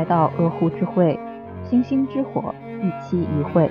来到鹅湖之会，星星之火，一期一会。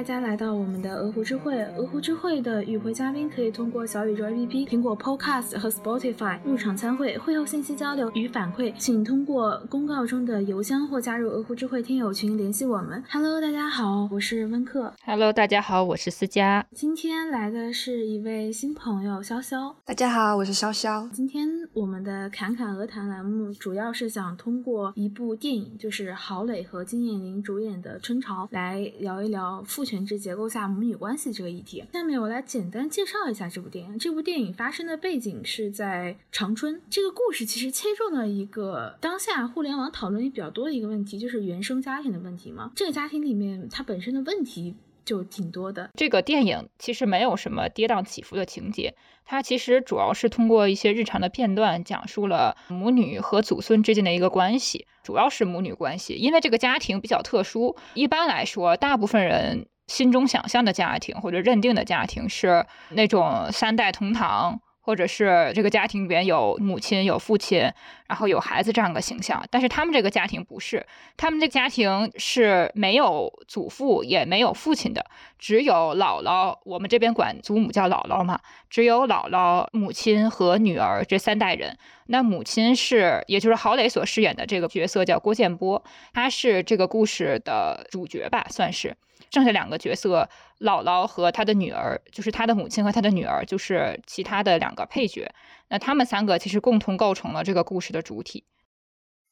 大家来到我们的鹅湖之会。鹅湖之会的与会嘉宾可以通过小宇宙 APP、苹果 Podcast 和 Spotify 入场参会。会后信息交流与反馈，请通过公告中的邮箱或加入鹅湖之会听友群联系我们。Hello，大家好，我是温克。Hello，大家好，我是思佳。今天来的是一位新朋友潇潇。大家好，我是潇潇。今天我们的侃侃鹅谈栏目主要是想通过一部电影，就是郝蕾和金燕玲主演的《春潮》，来聊一聊父权制结构下母女关系这个议题。下面我来简单介绍一下这部电影。这部电影发生的背景是在长春。这个故事其实切中了一个当下互联网讨论也比较多的一个问题，就是原生家庭的问题嘛。这个家庭里面它本身的问题。就挺多的。这个电影其实没有什么跌宕起伏的情节，它其实主要是通过一些日常的片段，讲述了母女和祖孙之间的一个关系，主要是母女关系。因为这个家庭比较特殊，一般来说，大部分人心中想象的家庭或者认定的家庭是那种三代同堂。或者是这个家庭里边有母亲、有父亲，然后有孩子这样的形象，但是他们这个家庭不是，他们这个家庭是没有祖父也没有父亲的，只有姥姥，我们这边管祖母叫姥姥嘛，只有姥姥、母亲和女儿这三代人。那母亲是，也就是郝蕾所饰演的这个角色叫郭建波，他是这个故事的主角吧，算是。剩下两个角色，姥姥和她的女儿，就是她的母亲和她的女儿，就是其他的两个配角。那他们三个其实共同构成了这个故事的主体。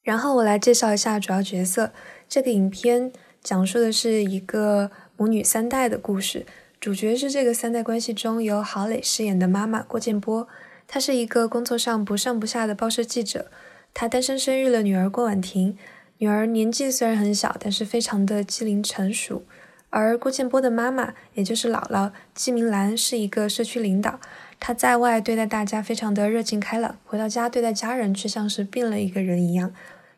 然后我来介绍一下主要角色。这个影片讲述的是一个母女三代的故事，主角是这个三代关系中由郝蕾饰演的妈妈郭建波。她是一个工作上不上不下的报社记者，她单身生育了女儿郭婉婷。女儿年纪虽然很小，但是非常的机灵成熟。而郭建波的妈妈，也就是姥姥季明兰，是一个社区领导。她在外对待大家非常的热情开朗，回到家对待家人却像是变了一个人一样。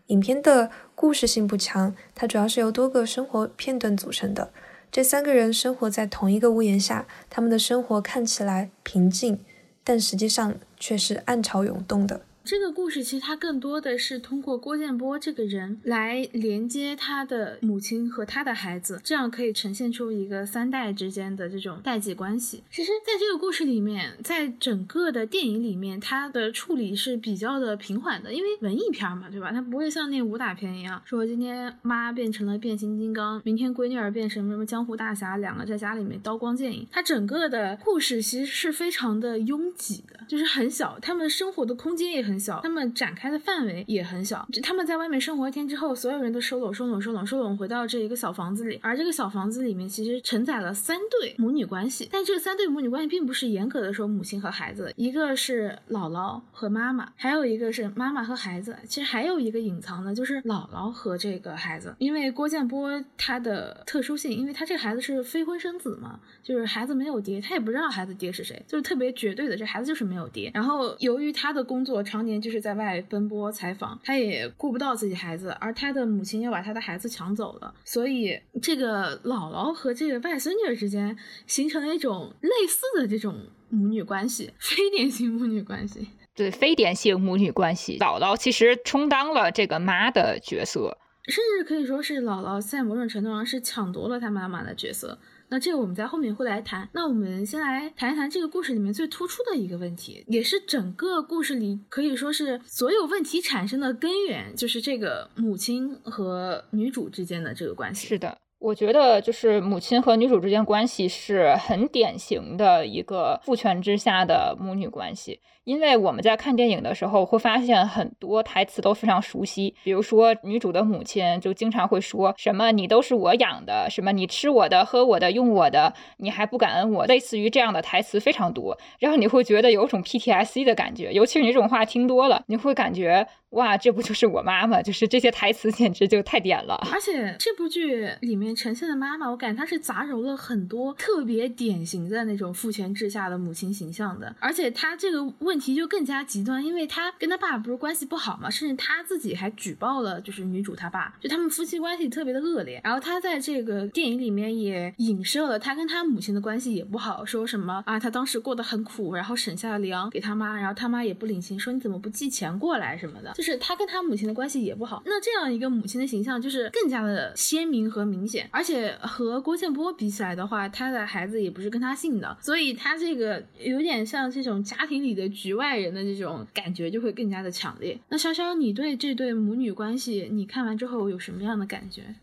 影片的故事性不强，它主要是由多个生活片段组成的。这三个人生活在同一个屋檐下，他们的生活看起来平静，但实际上却是暗潮涌动的。这个故事其实它更多的是通过郭建波这个人来连接他的母亲和他的孩子，这样可以呈现出一个三代之间的这种代际关系。其实，在这个故事里面，在整个的电影里面，它的处理是比较的平缓的，因为文艺片嘛，对吧？它不会像那武打片一样，说今天妈变成了变形金刚，明天闺女儿变成什么江湖大侠，两个在家里面刀光剑影。它整个的故事其实是非常的拥挤的，就是很小，他们生活的空间也很。很小，他们展开的范围也很小。他们在外面生活一天之后，所有人都收拢、收拢、收拢、收拢，回到这一个小房子里。而这个小房子里面其实承载了三对母女关系，但这三对母女关系并不是严格的说母亲和孩子，一个是姥姥和妈妈，还有一个是妈妈和孩子。其实还有一个隐藏的，就是姥姥和这个孩子。因为郭建波他的特殊性，因为他这个孩子是非婚生子嘛，就是孩子没有爹，他也不知道孩子爹是谁，就是特别绝对的，这孩子就是没有爹。然后由于他的工作常。常年就是在外奔波采访，他也顾不到自己孩子，而他的母亲要把他的孩子抢走了，所以这个姥姥和这个外孙女之间形成了一种类似的这种母女关系，非典型母女关系。对，非典型母女关系，姥姥其实充当了这个妈的角色，甚至可以说是姥姥在某种程度上是抢夺了她妈妈的角色。那这个我们在后面会来谈。那我们先来谈一谈这个故事里面最突出的一个问题，也是整个故事里可以说是所有问题产生的根源，就是这个母亲和女主之间的这个关系。是的。我觉得就是母亲和女主之间关系是很典型的一个父权之下的母女关系，因为我们在看电影的时候会发现很多台词都非常熟悉，比如说女主的母亲就经常会说什么“你都是我养的”，什么“你吃我的、喝我的、用我的，你还不感恩我”，类似于这样的台词非常多，然后你会觉得有种 PTSD 的感觉，尤其是你这种话听多了，你会感觉哇，这不就是我妈妈？就是这些台词简直就太点了。而且这部剧里面呈现的妈妈，我感觉她是杂糅了很多特别典型的那种父权制下的母亲形象的。而且她这个问题就更加极端，因为她跟她爸不是关系不好嘛，甚至她自己还举报了就是女主她爸，就他们夫妻关系特别的恶劣。然后她在这个电影里面也影射了她跟她母亲的关系也不好，说什么啊，她当时过得很苦，然后省下了粮给她妈，然后她妈也不领情，说你怎么不寄钱过来什么的。就是他跟他母亲的关系也不好，那这样一个母亲的形象就是更加的鲜明和明显，而且和郭建波比起来的话，他的孩子也不是跟他姓的，所以他这个有点像这种家庭里的局外人的这种感觉就会更加的强烈。那潇潇，你对这对母女关系，你看完之后有什么样的感觉？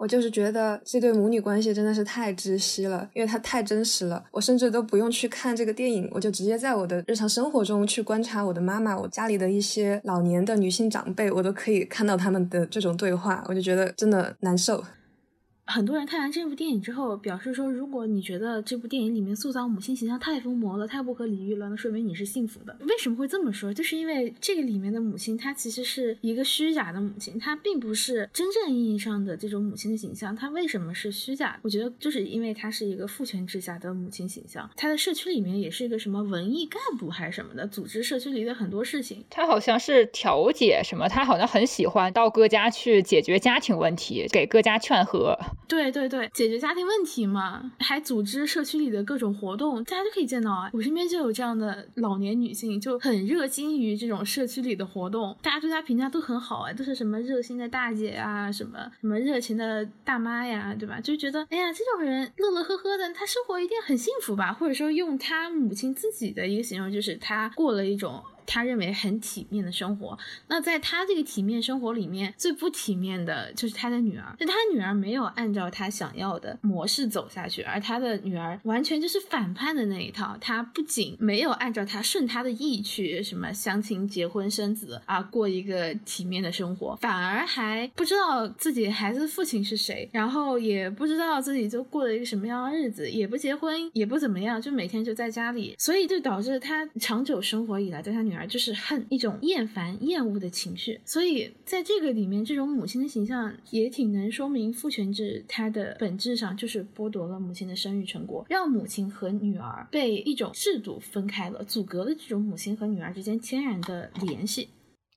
我就是觉得这对母女关系真的是太窒息了，因为它太真实了。我甚至都不用去看这个电影，我就直接在我的日常生活中去观察我的妈妈，我家里的一些老年的女性长辈，我都可以看到他们的这种对话，我就觉得真的难受。很多人看完这部电影之后，表示说，如果你觉得这部电影里面塑造母亲形象太疯魔了、太不可理喻了，那说明你是幸福的。为什么会这么说？就是因为这个里面的母亲，她其实是一个虚假的母亲，她并不是真正意义上的这种母亲的形象。她为什么是虚假？我觉得就是因为她是一个父权制下的母亲形象。她的社区里面也是一个什么文艺干部还是什么的，组织社区里的很多事情。她好像是调解什么，她好像很喜欢到各家去解决家庭问题，给各家劝和。对对对。解决家庭问题嘛，还组织社区里的各种活动，大家就可以见到啊。我身边就有这样的老年女性，就很热心于这种社区里的活动，大家对她评价都很好啊，都是什么热心的大姐啊，什么什么热情的大妈呀，对吧？就觉得哎呀，这种人乐乐呵呵的，她生活一定很幸福吧？或者说用她母亲自己的一个形容，就是她过了一种。他认为很体面的生活，那在他这个体面生活里面，最不体面的就是他的女儿。就他女儿没有按照他想要的模式走下去，而他的女儿完全就是反叛的那一套。他不仅没有按照他顺他的意去什么相亲、结婚、生子啊，过一个体面的生活，反而还不知道自己孩子的父亲是谁，然后也不知道自己就过了一个什么样的日子，也不结婚，也不怎么样，就每天就在家里，所以就导致他长久生活以来对他女女儿。就是恨一种厌烦、厌恶的情绪，所以在这个里面，这种母亲的形象也挺能说明父权制它的本质上就是剥夺了母亲的生育成果，让母亲和女儿被一种制度分开了，阻隔了这种母亲和女儿之间天然的联系。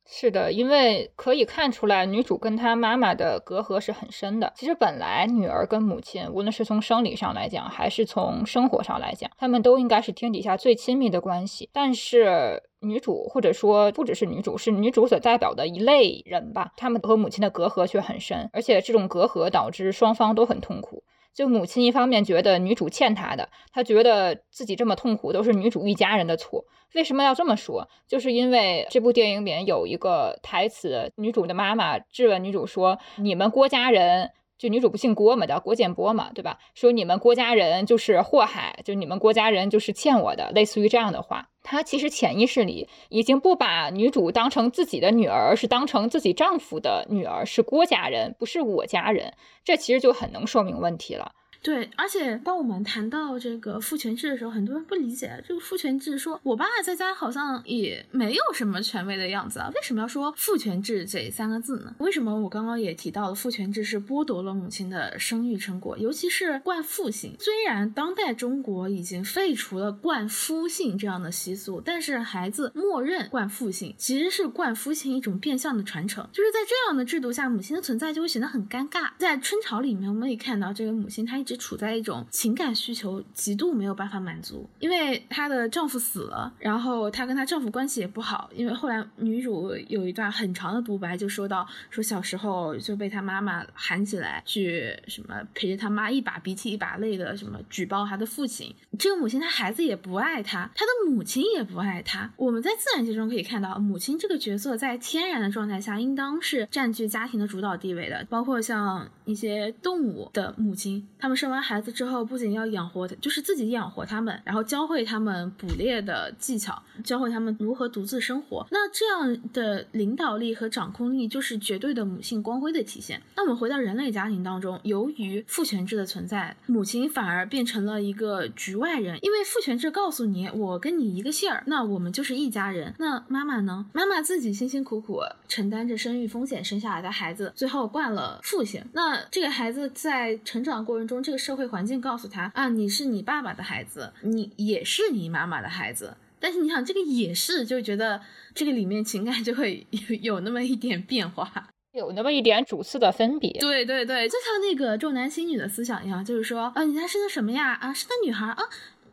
是的，因为可以看出来，女主跟她妈妈的隔阂是很深的。其实本来女儿跟母亲，无论是从生理上来讲，还是从生活上来讲，他们都应该是天底下最亲密的关系。但是女主，或者说不只是女主，是女主所代表的一类人吧，他们和母亲的隔阂却很深，而且这种隔阂导致双方都很痛苦。就母亲一方面觉得女主欠她的，她觉得自己这么痛苦都是女主一家人的错。为什么要这么说？就是因为这部电影里面有一个台词，女主的妈妈质问女主说：“你们郭家人。”就女主不姓郭嘛，叫郭建波嘛，对吧？说你们郭家人就是祸害，就你们郭家人就是欠我的，类似于这样的话。他其实潜意识里已经不把女主当成自己的女儿，是当成自己丈夫的女儿，是郭家人，不是我家人。这其实就很能说明问题了。对，而且当我们谈到这个父权制的时候，很多人不理解这个父权制，说我爸在家好像也没有什么权威的样子啊，为什么要说父权制这三个字呢？为什么我刚刚也提到了父权制是剥夺了母亲的生育成果，尤其是冠父姓。虽然当代中国已经废除了冠夫姓这样的习俗，但是孩子默认冠父姓，其实是冠夫姓一种变相的传承。就是在这样的制度下，母亲的存在就会显得很尴尬。在春潮里面，我们可以看到这个母亲她一直。处在一种情感需求极度没有办法满足，因为她的丈夫死了，然后她跟她丈夫关系也不好。因为后来女主有一段很长的独白，就说到说小时候就被她妈妈喊起来去什么陪着她妈一把鼻涕一把泪的什么举报她的父亲。这个母亲她孩子也不爱她，她的母亲也不爱她。我们在自然界中可以看到，母亲这个角色在天然的状态下应当是占据家庭的主导地位的，包括像一些动物的母亲，他们是。生完孩子之后，不仅要养活，就是自己养活他们，然后教会他们捕猎的技巧，教会他们如何独自生活。那这样的领导力和掌控力，就是绝对的母性光辉的体现。那我们回到人类家庭当中，由于父权制的存在，母亲反而变成了一个局外人，因为父权制告诉你，我跟你一个姓儿，那我们就是一家人。那妈妈呢？妈妈自己辛辛苦苦承担着生育风险生下来的孩子，最后惯了父亲。那这个孩子在成长过程中，这社会环境告诉他啊，你是你爸爸的孩子，你也是你妈妈的孩子。但是你想，这个也是，就觉得这个里面情感就会有有那么一点变化，有那么一点主次的分别。对对对，就像那个重男轻女的思想一样，就是说啊，你家生的什么呀？啊，生个女孩啊。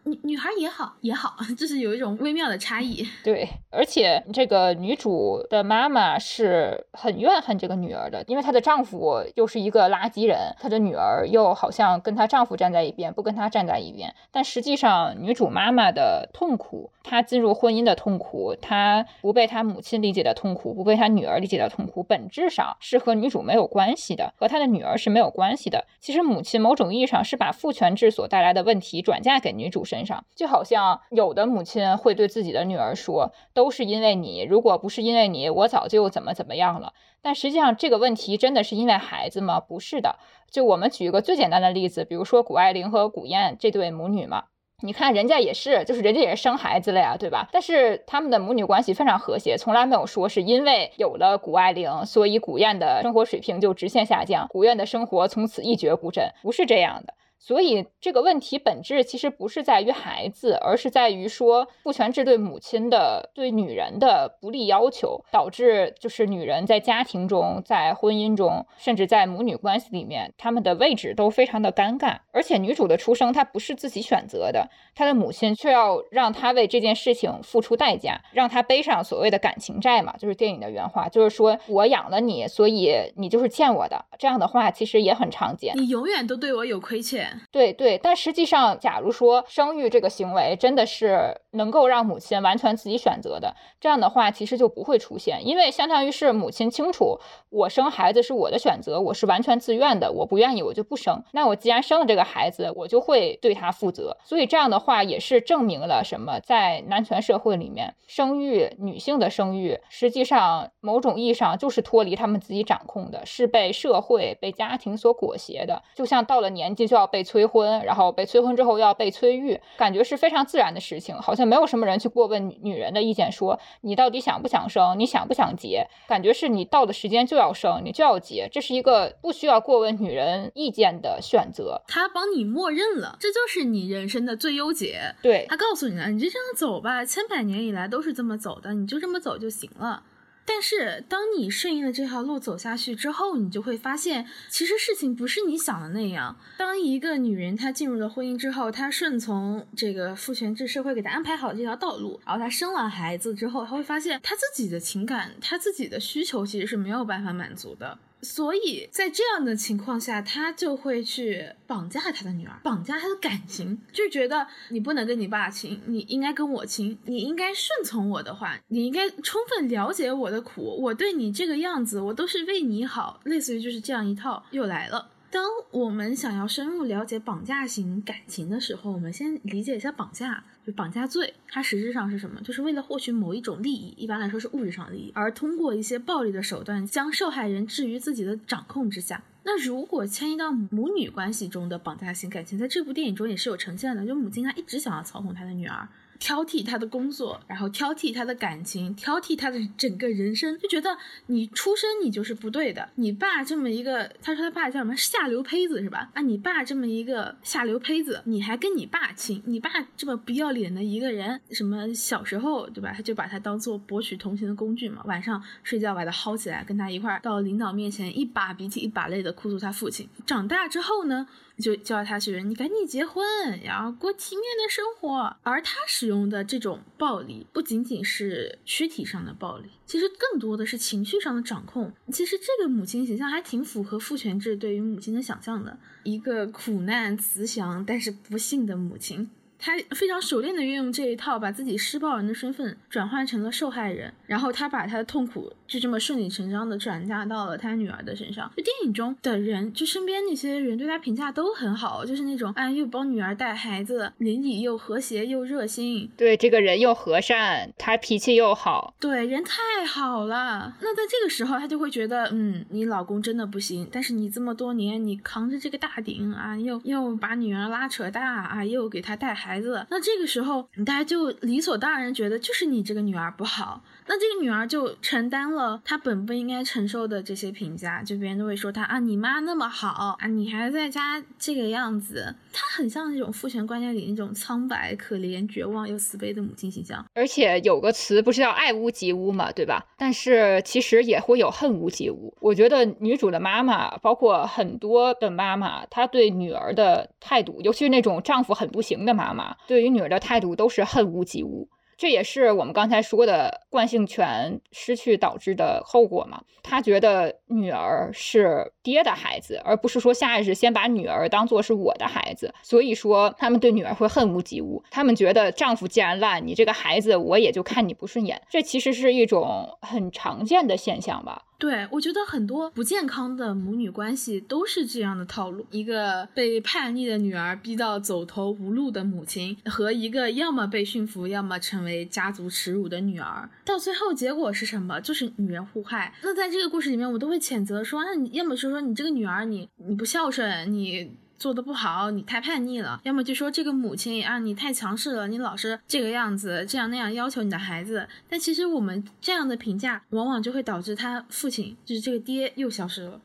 女女孩也好也好，就是有一种微妙的差异。对，而且这个女主的妈妈是很怨恨这个女儿的，因为她的丈夫又是一个垃圾人，她的女儿又好像跟她丈夫站在一边，不跟她站在一边。但实际上，女主妈妈的痛苦，她进入婚姻的痛苦，她不被她母亲理解的痛苦，不被她女儿理解的痛苦，本质上是和女主没有关系的，和她的女儿是没有关系的。其实，母亲某种意义上是把父权制所带来的问题转嫁给女主。身上就好像有的母亲会对自己的女儿说：“都是因为你，如果不是因为你，我早就怎么怎么样了。”但实际上，这个问题真的是因为孩子吗？不是的。就我们举一个最简单的例子，比如说谷爱凌和古燕这对母女嘛，你看人家也是，就是人家也是生孩子了呀，对吧？但是他们的母女关系非常和谐，从来没有说是因为有了谷爱凌，所以古燕的生活水平就直线下降，古燕的生活从此一蹶不振，不是这样的。所以这个问题本质其实不是在于孩子，而是在于说父权制对母亲的、对女人的不利要求，导致就是女人在家庭中、在婚姻中，甚至在母女关系里面，他们的位置都非常的尴尬。而且女主的出生她不是自己选择的，她的母亲却要让她为这件事情付出代价，让她背上所谓的感情债嘛，就是电影的原话，就是说我养了你，所以你就是欠我的。这样的话其实也很常见，你永远都对我有亏欠。对对，但实际上，假如说生育这个行为真的是能够让母亲完全自己选择的，这样的话其实就不会出现，因为相当于是母亲清楚，我生孩子是我的选择，我是完全自愿的，我不愿意我就不生。那我既然生了这个孩子，我就会对他负责。所以这样的话也是证明了什么，在男权社会里面，生育女性的生育，实际上某种意义上就是脱离他们自己掌控的，是被社会、被家庭所裹挟的，就像到了年纪就要被。催婚，然后被催婚之后要被催育，感觉是非常自然的事情，好像没有什么人去过问女人的意见，说你到底想不想生，你想不想结？感觉是你到的时间就要生，你就要结，这是一个不需要过问女人意见的选择，他帮你默认了，这就是你人生的最优解。对他告诉你了，你就这样走吧，千百年以来都是这么走的，你就这么走就行了。但是，当你顺应了这条路走下去之后，你就会发现，其实事情不是你想的那样。当一个女人她进入了婚姻之后，她顺从这个父权制社会给她安排好这条道路，然后她生完孩子之后，她会发现她自己的情感、她自己的需求其实是没有办法满足的。所以在这样的情况下，他就会去绑架他的女儿，绑架他的感情，就觉得你不能跟你爸亲，你应该跟我亲，你应该顺从我的话，你应该充分了解我的苦，我对你这个样子，我都是为你好，类似于就是这样一套又来了。当我们想要深入了解绑架型感情的时候，我们先理解一下绑架。就绑架罪，它实质上是什么？就是为了获取某一种利益，一般来说是物质上的利益，而通过一些暴力的手段将受害人置于自己的掌控之下。那如果迁移到母女关系中的绑架性感情，在这部电影中也是有呈现的。就母亲她一直想要操控她的女儿。挑剔他的工作，然后挑剔他的感情，挑剔他的整个人生，就觉得你出生你就是不对的。你爸这么一个，他说他爸叫什么下流胚子是吧？啊，你爸这么一个下流胚子，你还跟你爸亲？你爸这么不要脸的一个人，什么小时候对吧？他就把他当做博取同情的工具嘛。晚上睡觉把他薅起来，跟他一块儿到领导面前一把鼻涕一把泪的哭诉他父亲。长大之后呢？就叫他去，你赶紧结婚，然后过体面的生活。而他使用的这种暴力，不仅仅是躯体上的暴力，其实更多的是情绪上的掌控。其实这个母亲形象还挺符合父权制对于母亲的想象的，一个苦难慈祥但是不幸的母亲。他非常熟练的运用这一套，把自己施暴人的身份转换成了受害人，然后他把他的痛苦就这么顺理成章的转嫁到了他女儿的身上。就电影中的人，就身边那些人对他评价都很好，就是那种啊，又帮女儿带孩子，邻里又和谐又热心，对这个人又和善，他脾气又好，对人太好了。那在这个时候，他就会觉得，嗯，你老公真的不行，但是你这么多年你扛着这个大顶啊，又又把女儿拉扯大啊，又给他带孩子，那这个时候大家就理所当然觉得就是你这个女儿不好。那这个女儿就承担了她本不应该承受的这些评价，就别人都会说她啊，你妈那么好啊，你还在家这个样子，她很像那种父权观念里那种苍白、可怜、绝望又慈悲的母亲形象。而且有个词不是叫爱屋及乌嘛，对吧？但是其实也会有恨屋及乌。我觉得女主的妈妈，包括很多的妈妈，她对女儿的态度，尤其是那种丈夫很不行的妈妈，对于女儿的态度都是恨屋及乌。这也是我们刚才说的惯性权失去导致的后果嘛？他觉得女儿是爹的孩子，而不是说下意识先把女儿当做是我的孩子，所以说他们对女儿会恨屋及乌。他们觉得丈夫既然烂，你这个孩子我也就看你不顺眼。这其实是一种很常见的现象吧。对，我觉得很多不健康的母女关系都是这样的套路：一个被叛逆的女儿逼到走投无路的母亲，和一个要么被驯服，要么成为家族耻辱的女儿。到最后结果是什么？就是女人互害。那在这个故事里面，我都会谴责说：那你要么说说你这个女儿，你你不孝顺，你。做的不好，你太叛逆了；要么就说这个母亲啊，你太强势了，你老是这个样子，这样那样要求你的孩子。但其实我们这样的评价，往往就会导致他父亲，就是这个爹，又消失了。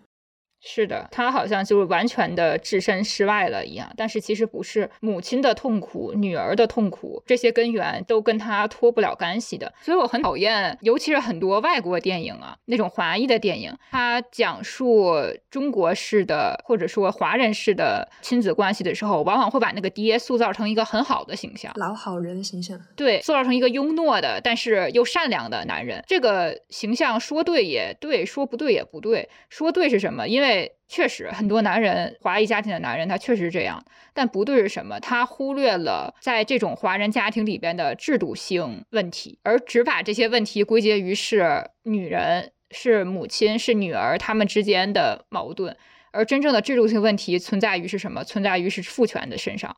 是的，他好像就是完全的置身事外了一样，但是其实不是，母亲的痛苦、女儿的痛苦，这些根源都跟他脱不了干系的。所以我很讨厌，尤其是很多外国电影啊，那种华裔的电影，他讲述中国式的或者说华人式的亲子关系的时候，往往会把那个爹塑造成一个很好的形象，老好人形象，对，塑造成一个庸懦的，但是又善良的男人。这个形象说对也对，说不对也不对。说对是什么？因为确实，很多男人，华裔家庭的男人，他确实是这样。但不对是什么？他忽略了在这种华人家庭里边的制度性问题，而只把这些问题归结于是女人、是母亲、是女儿他们之间的矛盾。而真正的制度性问题存在于是什么？存在于是父权的身上。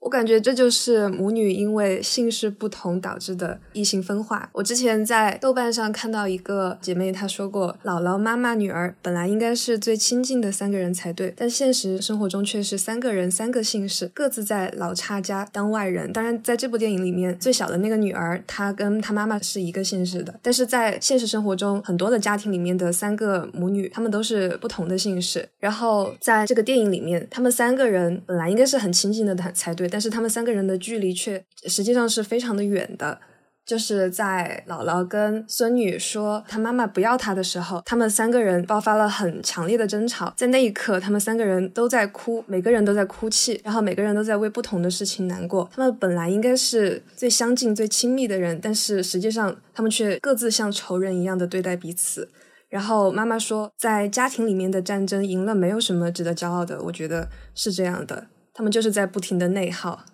我感觉这就是母女因为姓氏不同导致的异性分化。我之前在豆瓣上看到一个姐妹她说过，姥姥、妈妈、女儿本来应该是最亲近的三个人才对，但现实生活中却是三个人三个姓氏，各自在老差家当外人。当然，在这部电影里面，最小的那个女儿她跟她妈妈是一个姓氏的，但是在现实生活中，很多的家庭里面的三个母女，她们都是不同的姓氏。然后在这个电影里面，他们三个人本来应该是很亲近的才对。但是他们三个人的距离却实际上是非常的远的，就是在姥姥跟孙女说她妈妈不要她的时候，他们三个人爆发了很强烈的争吵，在那一刻，他们三个人都在哭，每个人都在哭泣，然后每个人都在为不同的事情难过。他们本来应该是最相近、最亲密的人，但是实际上他们却各自像仇人一样的对待彼此。然后妈妈说，在家庭里面的战争赢了，没有什么值得骄傲的。我觉得是这样的。他们就是在不停的内耗。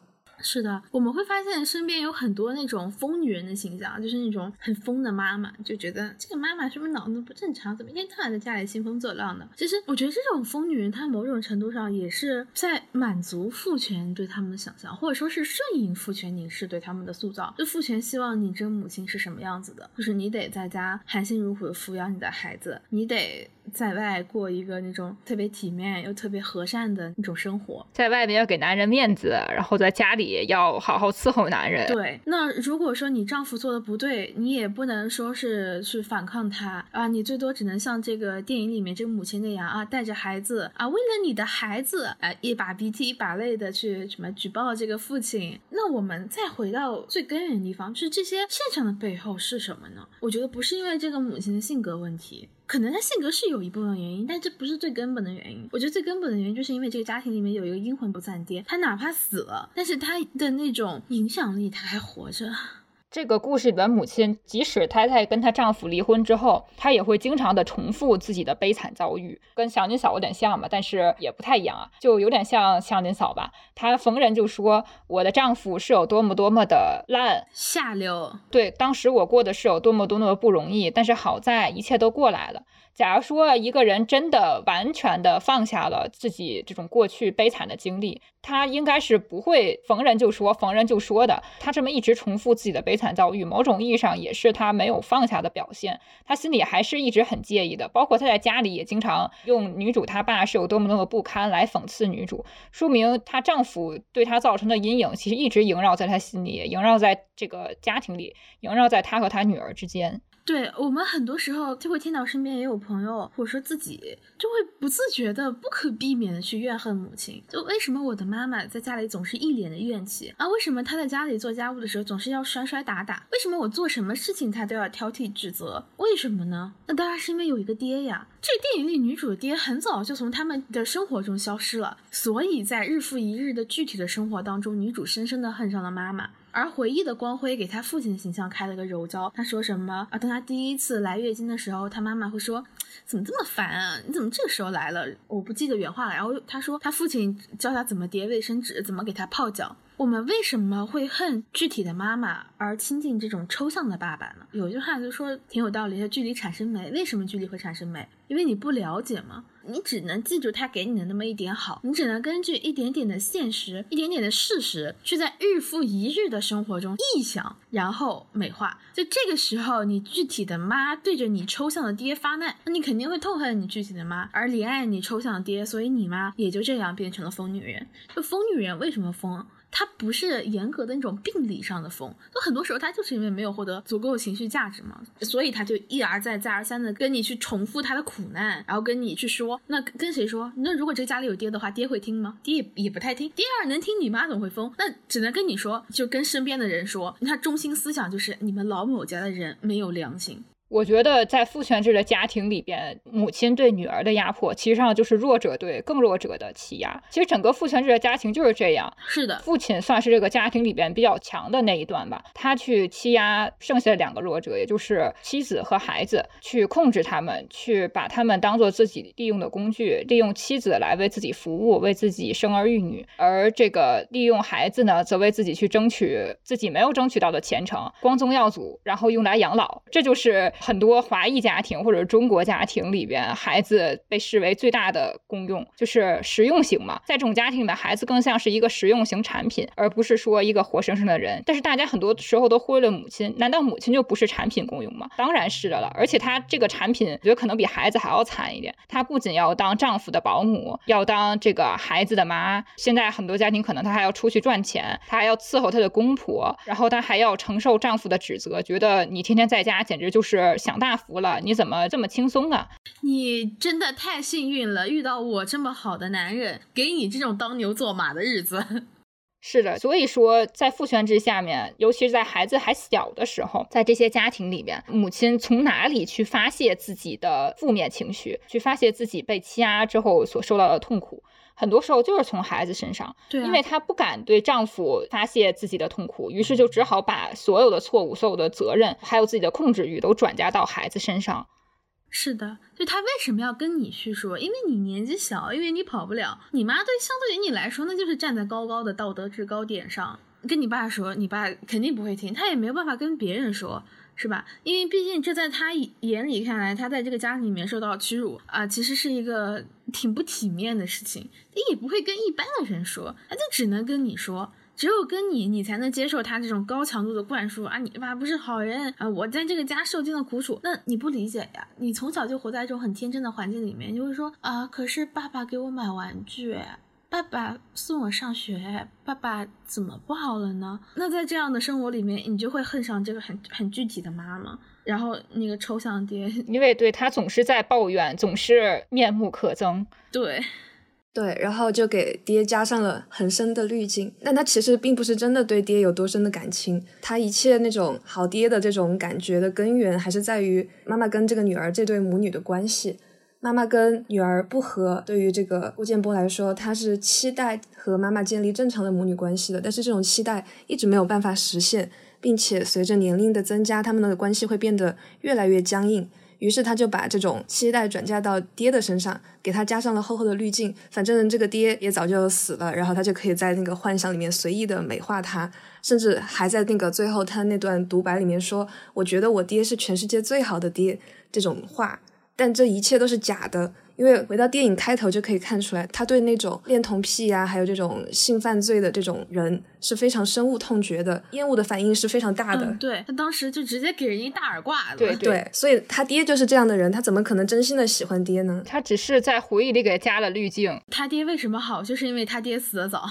是的，我们会发现身边有很多那种疯女人的形象，就是那种很疯的妈妈，就觉得这个妈妈是不是脑子不正常，怎么一天到晚在家里兴风作浪的？其实我觉得这种疯女人，她某种程度上也是在满足父权对他们的想象，或者说是顺应父权凝视对他们的塑造。就父权希望你这个母亲是什么样子的，就是你得在家含辛茹苦的抚养你的孩子，你得。在外过一个那种特别体面又特别和善的那种生活，在外面要给男人面子，然后在家里要好好伺候男人。对，那如果说你丈夫做的不对，你也不能说是去反抗他啊，你最多只能像这个电影里面这个母亲那样啊，带着孩子啊，为了你的孩子啊，一把鼻涕一把泪的去什么举报这个父亲。那我们再回到最根源的地方，就是这些现象的背后是什么呢？我觉得不是因为这个母亲的性格问题。可能他性格是有一部分原因，但这不是最根本的原因。我觉得最根本的原因就是因为这个家庭里面有一个阴魂不散爹，他哪怕死了，但是他的那种影响力他还活着。这个故事里的母亲，即使她在跟她丈夫离婚之后，她也会经常的重复自己的悲惨遭遇，跟祥林嫂有点像吧，但是也不太一样啊，就有点像祥林嫂吧。她逢人就说我的丈夫是有多么多么的烂下流，对，当时我过的是有多么多么的不容易，但是好在一切都过来了。假如说一个人真的完全的放下了自己这种过去悲惨的经历，他应该是不会逢人就说逢人就说的。他这么一直重复自己的悲惨惨遭遇，某种意义上也是他没有放下的表现。他心里还是一直很介意的，包括他在家里也经常用女主他爸是有多么多么不堪来讽刺女主，说明她丈夫对她造成的阴影其实一直萦绕在她心里，萦绕在这个家庭里，萦绕在她和她女儿之间。对我们很多时候就会听到身边也有朋友，或者说自己就会不自觉的、不可避免的去怨恨母亲。就为什么我的妈妈在家里总是一脸的怨气啊？为什么她在家里做家务的时候总是要摔摔打打？为什么我做什么事情她都要挑剔指责？为什么呢？那当然是因为有一个爹呀。这电影里女主的爹很早就从他们的生活中消失了，所以在日复一日的具体的生活当中，女主深深的恨上了妈妈。而回忆的光辉给他父亲的形象开了个柔焦。他说什么啊？当他第一次来月经的时候，他妈妈会说：“怎么这么烦啊？你怎么这个时候来了？”我不记得原话了。然后他说他父亲教他怎么叠卫生纸，怎么给他泡脚。我们为什么会恨具体的妈妈而亲近这种抽象的爸爸呢？有一句话就说挺有道理，距离产生美。为什么距离会产生美？因为你不了解嘛。你只能记住他给你的那么一点好，你只能根据一点点的现实、一点点的事实，去在日复一日的生活中臆想，然后美化。就这个时候，你具体的妈对着你抽象的爹发难，那你肯定会痛恨你具体的妈，而怜爱你抽象的爹，所以你妈也就这样变成了疯女人。就疯女人为什么疯？他不是严格的那种病理上的疯，就很多时候他就是因为没有获得足够情绪价值嘛，所以他就一而再再而三的跟你去重复他的苦难，然后跟你去说，那跟谁说？那如果这家里有爹的话，爹会听吗？爹也也不太听。第二能听你妈怎么会疯？那只能跟你说，就跟身边的人说，他中心思想就是你们老某家的人没有良心。我觉得在父权制的家庭里边，母亲对女儿的压迫，其实上就是弱者对更弱者的欺压。其实整个父权制的家庭就是这样。是的，父亲算是这个家庭里边比较强的那一段吧，他去欺压剩下的两个弱者，也就是妻子和孩子，去控制他们，去把他们当做自己利用的工具，利用妻子来为自己服务，为自己生儿育女，而这个利用孩子呢，则为自己去争取自己没有争取到的前程、光宗耀祖，然后用来养老。这就是。很多华裔家庭或者中国家庭里边，孩子被视为最大的功用，就是实用型嘛。在这种家庭里面，孩子更像是一个实用型产品，而不是说一个活生生的人。但是大家很多时候都忽略了母亲，难道母亲就不是产品功用吗？当然是的了。而且她这个产品，我觉得可能比孩子还要惨一点。她不仅要当丈夫的保姆，要当这个孩子的妈。现在很多家庭可能她还要出去赚钱，她还要伺候她的公婆，然后她还要承受丈夫的指责，觉得你天天在家简直就是。享大福了，你怎么这么轻松啊？你真的太幸运了，遇到我这么好的男人，给你这种当牛做马的日子。是的，所以说在父权制下面，尤其是在孩子还小的时候，在这些家庭里面，母亲从哪里去发泄自己的负面情绪，去发泄自己被欺压之后所受到的痛苦？很多时候就是从孩子身上，对，因为她不敢对丈夫发泄自己的痛苦，于是就只好把所有的错误、所有的责任，还有自己的控制欲都转嫁到孩子身上。是的，就她为什么要跟你去说？因为你年纪小，因为你跑不了。你妈对相对于你来说，那就是站在高高的道德制高点上。跟你爸说，你爸肯定不会听，他也没有办法跟别人说。是吧？因为毕竟这在他眼里看来，他在这个家庭里面受到屈辱啊，其实是一个挺不体面的事情。他也不会跟一般的人说，他就只能跟你说，只有跟你，你才能接受他这种高强度的灌输啊！你爸不是好人啊！我在这个家受尽了苦楚，那你不理解呀？你从小就活在这种很天真的环境里面，就会说啊，可是爸爸给我买玩具。爸爸送我上学，爸爸怎么不好了呢？那在这样的生活里面，你就会恨上这个很很具体的妈妈，然后那个抽象爹，因为对他总是在抱怨，总是面目可憎。对，对，然后就给爹加上了很深的滤镜。但他其实并不是真的对爹有多深的感情，他一切那种好爹的这种感觉的根源，还是在于妈妈跟这个女儿这对母女的关系。妈妈跟女儿不和，对于这个顾建波来说，他是期待和妈妈建立正常的母女关系的，但是这种期待一直没有办法实现。并且随着年龄的增加，他们的关系会变得越来越僵硬。于是他就把这种期待转嫁到爹的身上，给他加上了厚厚的滤镜。反正这个爹也早就死了，然后他就可以在那个幻想里面随意的美化他，甚至还在那个最后他那段独白里面说：“我觉得我爹是全世界最好的爹。”这种话，但这一切都是假的。因为回到电影开头就可以看出来，他对那种恋童癖呀，还有这种性犯罪的这种人是非常深恶痛绝的，厌恶的反应是非常大的。对他当时就直接给人一大耳挂子。对对，所以他爹就是这样的人，他怎么可能真心的喜欢爹呢？他只是在回忆里给加了滤镜。他爹为什么好？就是因为他爹死的早。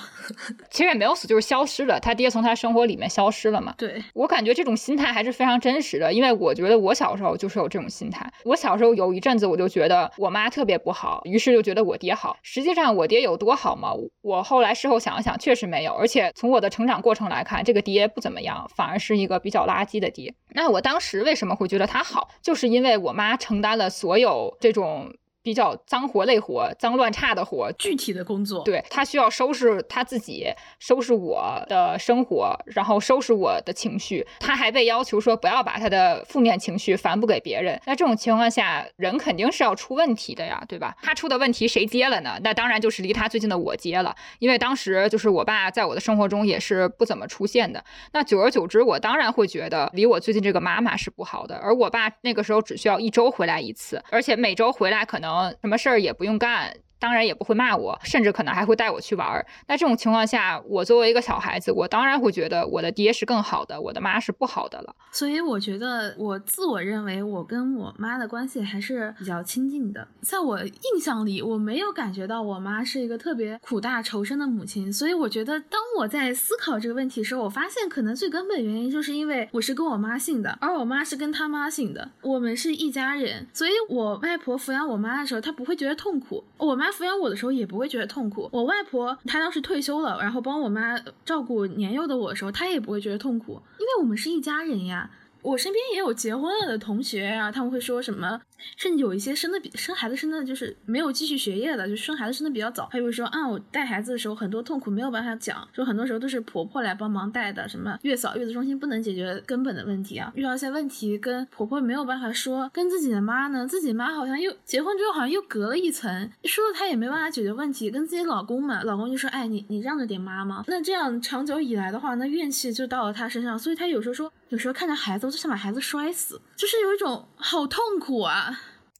其实也没有死，就是消失了。他爹从他生活里面消失了嘛。对我感觉这种心态还是非常真实的，因为我觉得我小时候就是有这种心态。我小时候有一阵子我就觉得我妈特别也不好，于是。就觉得我爹好，实际上我爹有多好吗？我后来事后想了想，确实没有。而且从我的成长过程来看，这个爹不怎么样，反而是一个比较垃圾的爹。那我当时为什么会觉得他好？就是因为我妈承担了所有这种。比较脏活累活、脏乱差的活，具体的工作，对他需要收拾他自己，收拾我的生活，然后收拾我的情绪。他还被要求说不要把他的负面情绪反哺给别人。那这种情况下，人肯定是要出问题的呀，对吧？他出的问题谁接了呢？那当然就是离他最近的我接了，因为当时就是我爸在我的生活中也是不怎么出现的。那久而久之，我当然会觉得离我最近这个妈妈是不好的。而我爸那个时候只需要一周回来一次，而且每周回来可能。什么事儿也不用干。当然也不会骂我，甚至可能还会带我去玩儿。那这种情况下，我作为一个小孩子，我当然会觉得我的爹是更好的，我的妈是不好的了。所以我觉得，我自我认为我跟我妈的关系还是比较亲近的。在我印象里，我没有感觉到我妈是一个特别苦大仇深的母亲。所以我觉得，当我在思考这个问题的时候，我发现可能最根本原因就是因为我是跟我妈姓的，而我妈是跟她妈姓的，我们是一家人。所以我外婆抚养我妈的时候，她不会觉得痛苦。我妈。抚养我的时候也不会觉得痛苦。我外婆她当时退休了，然后帮我妈照顾年幼的我的时候，她也不会觉得痛苦，因为我们是一家人呀。我身边也有结婚了的同学啊，他们会说什么？甚至有一些生的比生孩子生的就是没有继续学业的，就生孩子生的比较早。还会说啊，我带孩子的时候很多痛苦没有办法讲，说很多时候都是婆婆来帮忙带的。什么月嫂、月子中心不能解决根本的问题啊，遇到一些问题跟婆婆没有办法说，跟自己的妈呢，自己妈好像又结婚之后好像又隔了一层，说了她也没办法解决问题。跟自己老公嘛，老公就说，哎，你你让着点妈妈。那这样长久以来的话，那怨气就到了她身上，所以她有时候说。有时候看着孩子，我就想把孩子摔死，就是有一种好痛苦啊。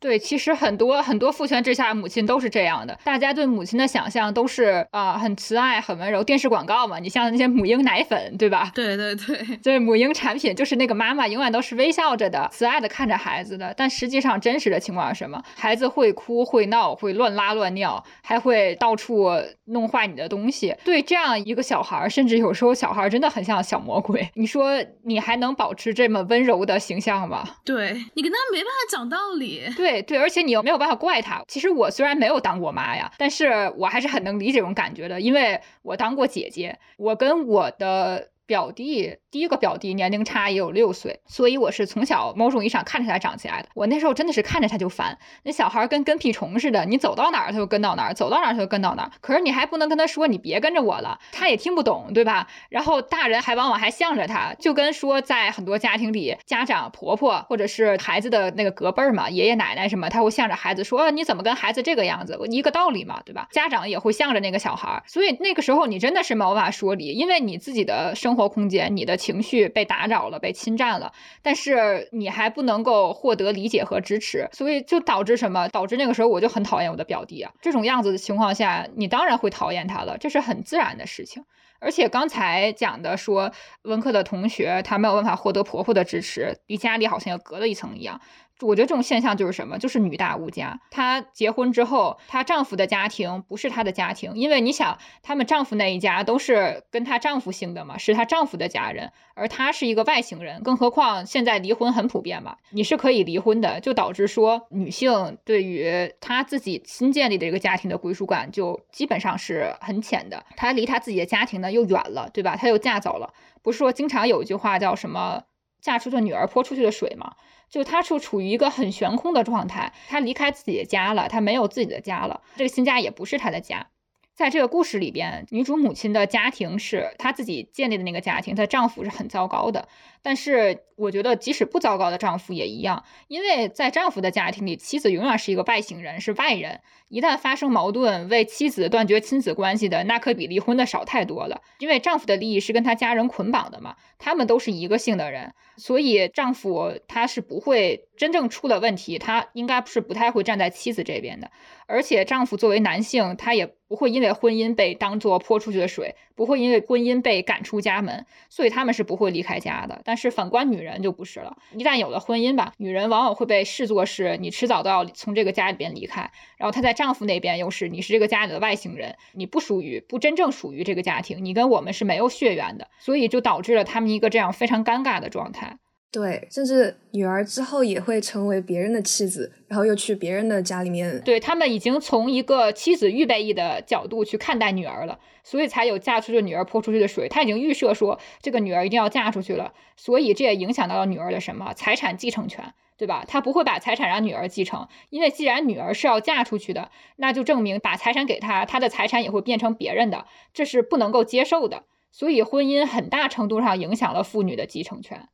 对，其实很多很多父权之下的母亲都是这样的。大家对母亲的想象都是啊，很慈爱、很温柔。电视广告嘛，你像那些母婴奶粉，对吧？对对对，对母婴产品，就是那个妈妈永远都是微笑着的、慈爱的看着孩子的。但实际上，真实的情况是什么？孩子会哭、会闹、会乱拉乱尿，还会到处弄坏你的东西。对这样一个小孩，甚至有时候小孩真的很像小魔鬼。你说你还能保持这么温柔的形象吗？对你跟他没办法讲道理。对。对对，而且你又没有办法怪他。其实我虽然没有当过妈呀，但是我还是很能理解这种感觉的，因为我当过姐姐，我跟我的表弟。第一个表弟年龄差也有六岁，所以我是从小某种意义上看着他长起来的。我那时候真的是看着他就烦，那小孩跟跟屁虫似的，你走到哪儿他就跟到哪儿，走到哪儿他就跟到哪儿。可是你还不能跟他说你别跟着我了，他也听不懂，对吧？然后大人还往往还向着他，就跟说在很多家庭里，家长、婆婆或者是孩子的那个隔辈儿嘛，爷爷奶奶什么，他会向着孩子说你怎么跟孩子这个样子，一个道理嘛，对吧？家长也会向着那个小孩，所以那个时候你真的是没法说理，因为你自己的生活空间，你的。情绪被打扰了，被侵占了，但是你还不能够获得理解和支持，所以就导致什么？导致那个时候我就很讨厌我的表弟啊。这种样子的情况下，你当然会讨厌他了，这是很自然的事情。而且刚才讲的说，文科的同学他没有办法获得婆婆的支持，离家里好像又隔了一层一样。我觉得这种现象就是什么？就是女大无家。她结婚之后，她丈夫的家庭不是她的家庭，因为你想，他们丈夫那一家都是跟她丈夫姓的嘛，是她丈夫的家人，而她是一个外姓人。更何况现在离婚很普遍嘛，你是可以离婚的，就导致说女性对于她自己新建立的这个家庭的归属感就基本上是很浅的。她离她自己的家庭呢又远了，对吧？她又嫁走了。不是说经常有一句话叫什么“嫁出去的女儿泼出去的水”吗？就他处处于一个很悬空的状态，他离开自己的家了，他没有自己的家了，这个新家也不是他的家。在这个故事里边，女主母亲的家庭是她自己建立的那个家庭，她丈夫是很糟糕的。但是我觉得，即使不糟糕的丈夫也一样，因为在丈夫的家庭里，妻子永远是一个外星人，是外人。一旦发生矛盾，为妻子断绝亲子关系的，那可比离婚的少太多了。因为丈夫的利益是跟他家人捆绑的嘛，他们都是一个姓的人，所以丈夫他是不会真正出了问题，他应该是不太会站在妻子这边的。而且丈夫作为男性，他也不会因为婚姻被当做泼出去的水，不会因为婚姻被赶出家门，所以他们是不会离开家的。但是反观女人就不是了，一旦有了婚姻吧，女人往往会被视作是你迟早都要从这个家里边离开。然后她在丈夫那边又是你是这个家里的外星人，你不属于不真正属于这个家庭，你跟我们是没有血缘的，所以就导致了他们一个这样非常尴尬的状态。对，甚至女儿之后也会成为别人的妻子，然后又去别人的家里面。对他们已经从一个妻子预备役的角度去看待女儿了，所以才有嫁出去的女儿泼出去的水。他已经预设说这个女儿一定要嫁出去了，所以这也影响到了女儿的什么财产继承权，对吧？他不会把财产让女儿继承，因为既然女儿是要嫁出去的，那就证明把财产给她，她的财产也会变成别人的，这是不能够接受的。所以婚姻很大程度上影响了妇女的继承权。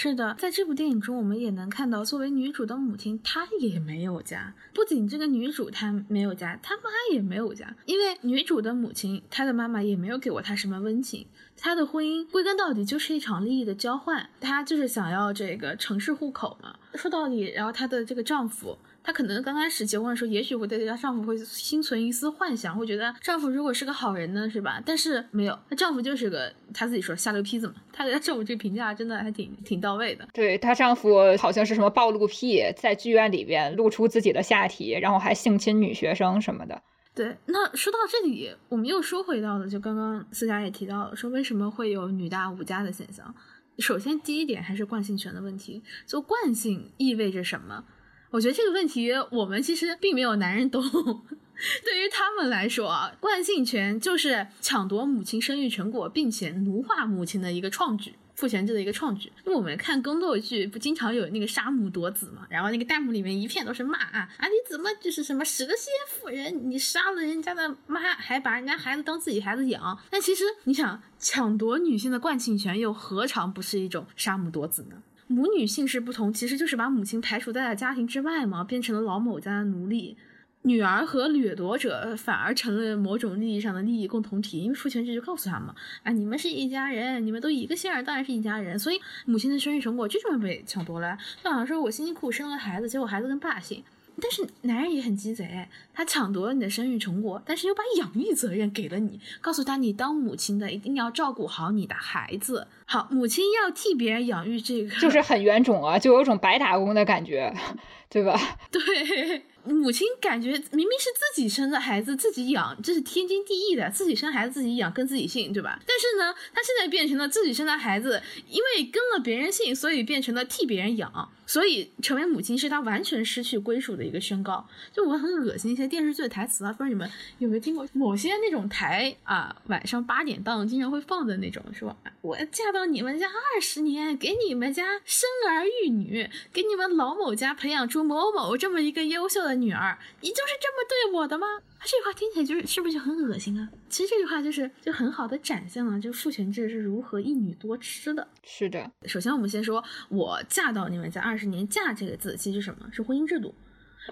是的，在这部电影中，我们也能看到，作为女主的母亲，她也没有家。不仅这个女主她没有家，她妈也没有家。因为女主的母亲，她的妈妈也没有给过她什么温情。她的婚姻归根到底就是一场利益的交换，她就是想要这个城市户口嘛。说到底，然后她的这个丈夫。她可能刚开始结婚的时候，也许会对她丈夫会心存一丝幻想，会觉得丈夫如果是个好人呢，是吧？但是没有，她丈夫就是个她自己说下流坯子嘛。她对她丈夫这个评价真的还挺挺到位的。对她丈夫好像是什么暴露癖，在剧院里边露出自己的下体，然后还性侵女学生什么的。对，那说到这里，我们又说回到了，就刚刚思佳也提到了，说为什么会有女大无家的现象？首先第一点还是惯性权的问题，就惯性意味着什么？我觉得这个问题我们其实并没有男人懂。对于他们来说啊，惯性权就是抢夺母亲生育成果，并且奴化母亲的一个创举，父权制的一个创举。因为我们看宫斗剧，不经常有那个杀母夺子嘛，然后那个弹幕里面一片都是骂啊啊！你怎么就是什么蛇蝎妇人？你杀了人家的妈，还把人家孩子当自己孩子养？但其实你想，抢夺女性的惯性权，又何尝不是一种杀母夺子呢？母女姓氏不同，其实就是把母亲排除在了家庭之外嘛，变成了老某家的奴隶。女儿和掠夺者反而成了某种利益上的利益共同体，因为父权制就告诉他们啊，你们是一家人，你们都一个姓儿，当然是一家人。所以母亲的生育成果就这么被抢夺了。就好像说我辛辛苦苦生了孩子，结果孩子跟爸姓。但是男人也很鸡贼，他抢夺了你的生育成果，但是又把养育责任给了你，告诉他你当母亲的一定要照顾好你的孩子。好，母亲要替别人养育这个，就是很冤种啊，就有种白打工的感觉，对吧？对。母亲感觉明明是自己生的孩子自己养，这是天经地义的，自己生孩子自己养跟自己姓，对吧？但是呢，他现在变成了自己生的孩子，因为跟了别人姓，所以变成了替别人养，所以成为母亲是他完全失去归属的一个宣告。就我很恶心一些电视剧的台词啊，不知道你们有没有听过某些那种台啊，晚上八点档经常会放的那种，说我嫁到你们家二十年，给你们家生儿育女，给你们老某家培养出某某这么一个优秀的。女儿，你就是这么对我的吗？他这句话听起来就是是不是就很恶心啊？其实这句话就是就很好的展现了，就父权制是如何一女多吃的。是的，首先我们先说，我嫁到你们家二十年，嫁这个字其实什么是婚姻制度？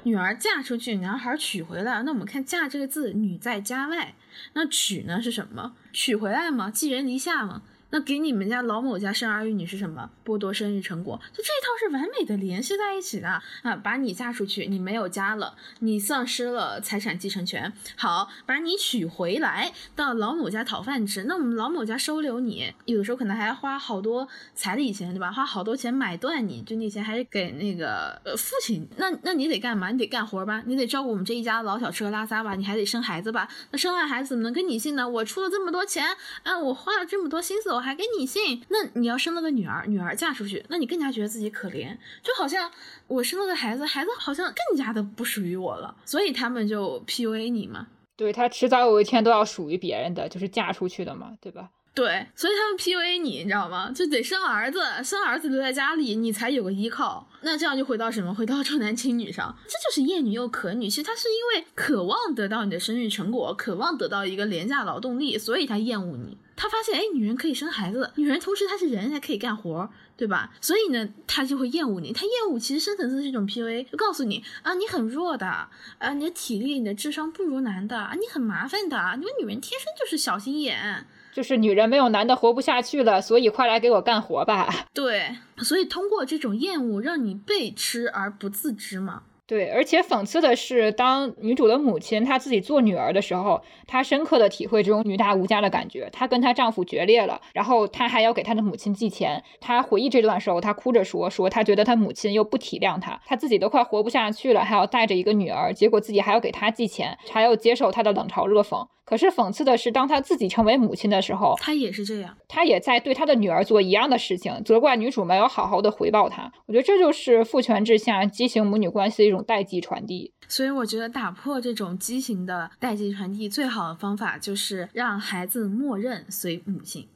女儿嫁出去，男孩娶回来。那我们看嫁这个字，女在家外，那娶呢是什么？娶回来吗？寄人篱下吗？那给你们家老某家生儿育女是什么？剥夺生育成果，就这一套是完美的联系在一起的啊！把你嫁出去，你没有家了，你丧失了财产继承权。好，把你娶回来到老某家讨饭吃，那我们老某家收留你，有的时候可能还要花好多彩礼钱，对吧？花好多钱买断你，就那钱还是给那个呃父亲。那那你得干嘛？你得干活吧？你得照顾我们这一家老小吃喝拉撒吧？你还得生孩子吧？那生完孩子怎么能跟你姓呢？我出了这么多钱啊，我花了这么多心思。我还给你信，那你要生了个女儿，女儿嫁出去，那你更加觉得自己可怜，就好像我生了个孩子，孩子好像更加的不属于我了，所以他们就 PUA 你嘛。对他迟早有一天都要属于别人的，就是嫁出去的嘛，对吧？对，所以他们 PUA 你，你知道吗？就得生儿子，生儿子留在家里，你才有个依靠。那这样就回到什么？回到重男轻女上，这就是厌女又可女。其实他是因为渴望得到你的生育成果，渴望得到一个廉价劳动力，所以他厌恶你。他发现，哎，女人可以生孩子，女人同时她是人，还可以干活，对吧？所以呢，他就会厌恶你。他厌恶其实深层次是一种 PUA，就告诉你啊，你很弱的，啊，你的体力、你的智商不如男的，啊，你很麻烦的，你们女人天生就是小心眼。就是女人没有男的活不下去了，所以快来给我干活吧。对，所以通过这种厌恶，让你被吃而不自知嘛。对，而且讽刺的是，当女主的母亲她自己做女儿的时候，她深刻的体会这种女大无家的感觉。她跟她丈夫决裂了，然后她还要给她的母亲寄钱。她回忆这段时候，她哭着说：“说她觉得她母亲又不体谅她，她自己都快活不下去了，还要带着一个女儿，结果自己还要给她寄钱，还要接受她的冷嘲热讽。”可是讽刺的是，当她自己成为母亲的时候，她也是这样，她也在对她的女儿做一样的事情，责怪女主没有好好的回报她。我觉得这就是父权制下畸形母女关系的一种代际传递。所以我觉得打破这种畸形的代际传递，最好的方法就是让孩子默认随母姓。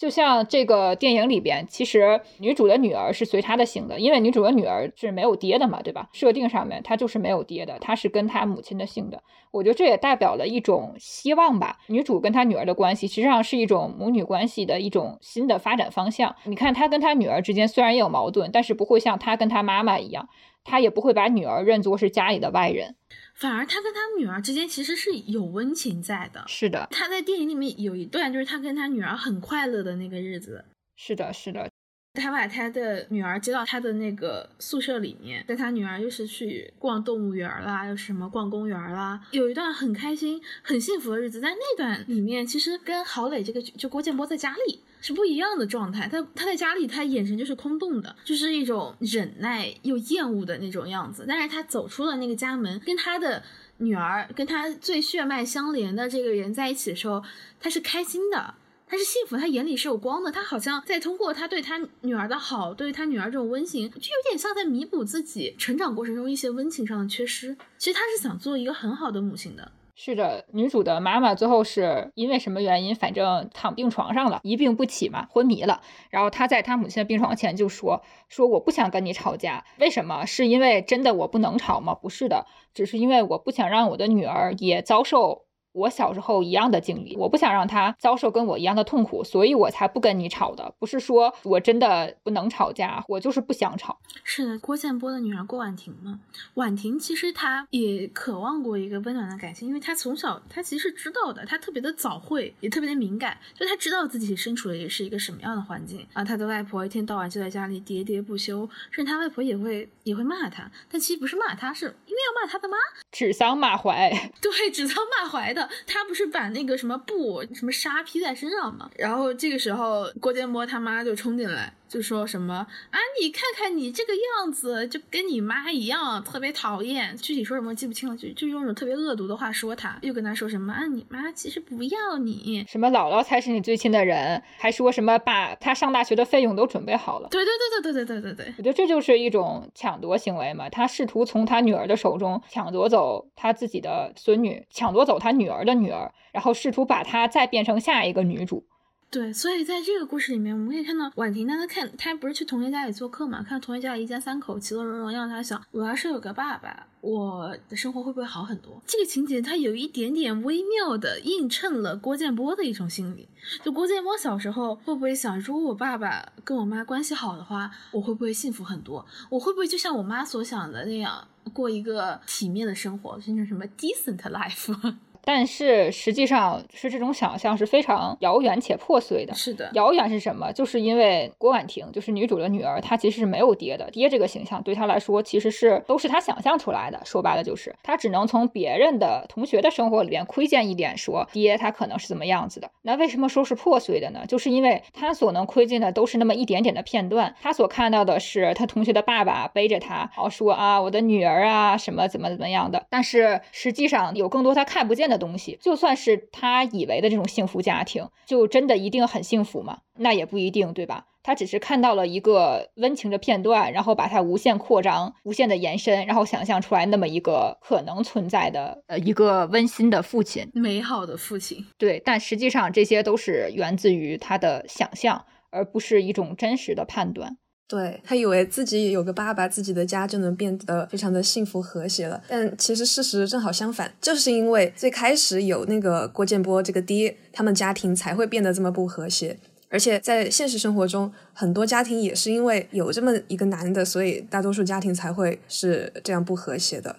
就像这个电影里边，其实女主的女儿是随她的姓的，因为女主的女儿是没有爹的嘛，对吧？设定上面她就是没有爹的，她是跟她母亲的姓的。我觉得这也代表了一种希望吧。女主跟她女儿的关系，实际上是一种母女关系的一种新的发展方向。你看，她跟她女儿之间虽然也有矛盾，但是不会像她跟她妈妈一样，她也不会把女儿认作是家里的外人。反而他跟他女儿之间其实是有温情在的。是的，他在电影里面有一段，就是他跟他女儿很快乐的那个日子。是的，是的。他把他的女儿接到他的那个宿舍里面，带他女儿又是去逛动物园啦，又是什么逛公园啦，有一段很开心、很幸福的日子。在那段里面，其实跟郝蕾这个就郭建波在家里。是不一样的状态，他他在家里，他眼神就是空洞的，就是一种忍耐又厌恶的那种样子。但是他走出了那个家门，跟他的女儿，跟他最血脉相连的这个人在一起的时候，他是开心的，他是幸福，他眼里是有光的。他好像在通过他对他女儿的好，对他女儿这种温情，就有点像在弥补自己成长过程中一些温情上的缺失。其实他是想做一个很好的母亲的。是的，女主的妈妈最后是因为什么原因？反正躺病床上了，一病不起嘛，昏迷了。然后她在她母亲的病床前就说：“说我不想跟你吵架，为什么？是因为真的我不能吵吗？不是的，只是因为我不想让我的女儿也遭受。”我小时候一样的经历，我不想让他遭受跟我一样的痛苦，所以我才不跟你吵的。不是说我真的不能吵架，我就是不想吵。是的，郭建波的女儿郭婉婷嘛，婉婷其实她也渴望过一个温暖的感情，因为她从小她其实知道的，她特别的早慧，也特别的敏感，就她知道自己身处的也是一个什么样的环境啊。她的外婆一天到晚就在家里喋喋不休，甚至她外婆也会也会骂她，但其实不是骂她，是因为要骂她的妈，指桑骂槐。对，指桑骂槐的。他不是把那个什么布、什么纱披在身上吗？然后这个时候，郭建波他妈就冲进来。就说什么啊？你看看你这个样子，就跟你妈一样，特别讨厌。具体说什么记不清了，就就用种特别恶毒的话说他，又跟他说什么啊？你妈其实不要你，什么姥姥才是你最亲的人，还说什么把他上大学的费用都准备好了。对对对对对对对对对，我觉得这就是一种抢夺行为嘛。他试图从他女儿的手中抢夺走他自己的孙女，抢夺走他女儿的女儿，然后试图把她再变成下一个女主。对，所以在这个故事里面，我们可以看到婉婷，她看她不是去同学家里做客嘛，看同学家里一家三口其乐融融，让她想，我要是有个爸爸，我的生活会不会好很多？这个情节它有一点点微妙的映衬了郭建波的一种心理。就郭建波小时候会不会想，如果我爸爸跟我妈关系好的话，我会不会幸福很多？我会不会就像我妈所想的那样，过一个体面的生活，甚至什么 decent life？但是实际上是这种想象是非常遥远且破碎的。是的，遥远是什么？就是因为郭婉婷就是女主的女儿，她其实是没有爹的。爹这个形象对她来说其实是都是她想象出来的。说白了就是她只能从别人的同学的生活里边窥见一点，说爹他可能是怎么样子的。那为什么说是破碎的呢？就是因为她所能窥见的都是那么一点点的片段。她所看到的是她同学的爸爸背着她，然后说啊我的女儿啊什么怎么怎么样的。但是实际上有更多她看不见。的东西。就算是他以为的这种幸福家庭，就真的一定很幸福吗？那也不一定，对吧？他只是看到了一个温情的片段，然后把它无限扩张、无限的延伸，然后想象出来那么一个可能存在的呃一个温馨的父亲，美好的父亲。对，但实际上这些都是源自于他的想象，而不是一种真实的判断。对他以为自己有个爸爸，自己的家就能变得非常的幸福和谐了。但其实事实正好相反，就是因为最开始有那个郭建波这个爹，他们家庭才会变得这么不和谐。而且在现实生活中，很多家庭也是因为有这么一个男的，所以大多数家庭才会是这样不和谐的。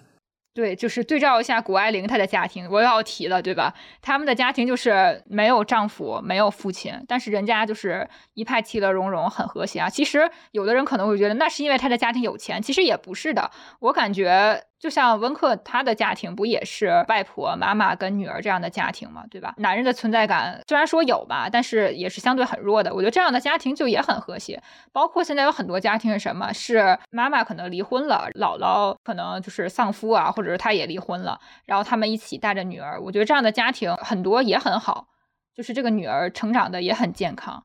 对，就是对照一下谷爱凌她的家庭，我又要提了，对吧？他们的家庭就是没有丈夫，没有父亲，但是人家就是一派其乐融融，很和谐啊。其实有的人可能会觉得，那是因为她的家庭有钱，其实也不是的。我感觉。就像温克他的家庭不也是外婆、妈妈跟女儿这样的家庭吗？对吧？男人的存在感虽然说有吧，但是也是相对很弱的。我觉得这样的家庭就也很和谐。包括现在有很多家庭是什么？是妈妈可能离婚了，姥姥可能就是丧夫啊，或者是他也离婚了，然后他们一起带着女儿。我觉得这样的家庭很多也很好，就是这个女儿成长的也很健康。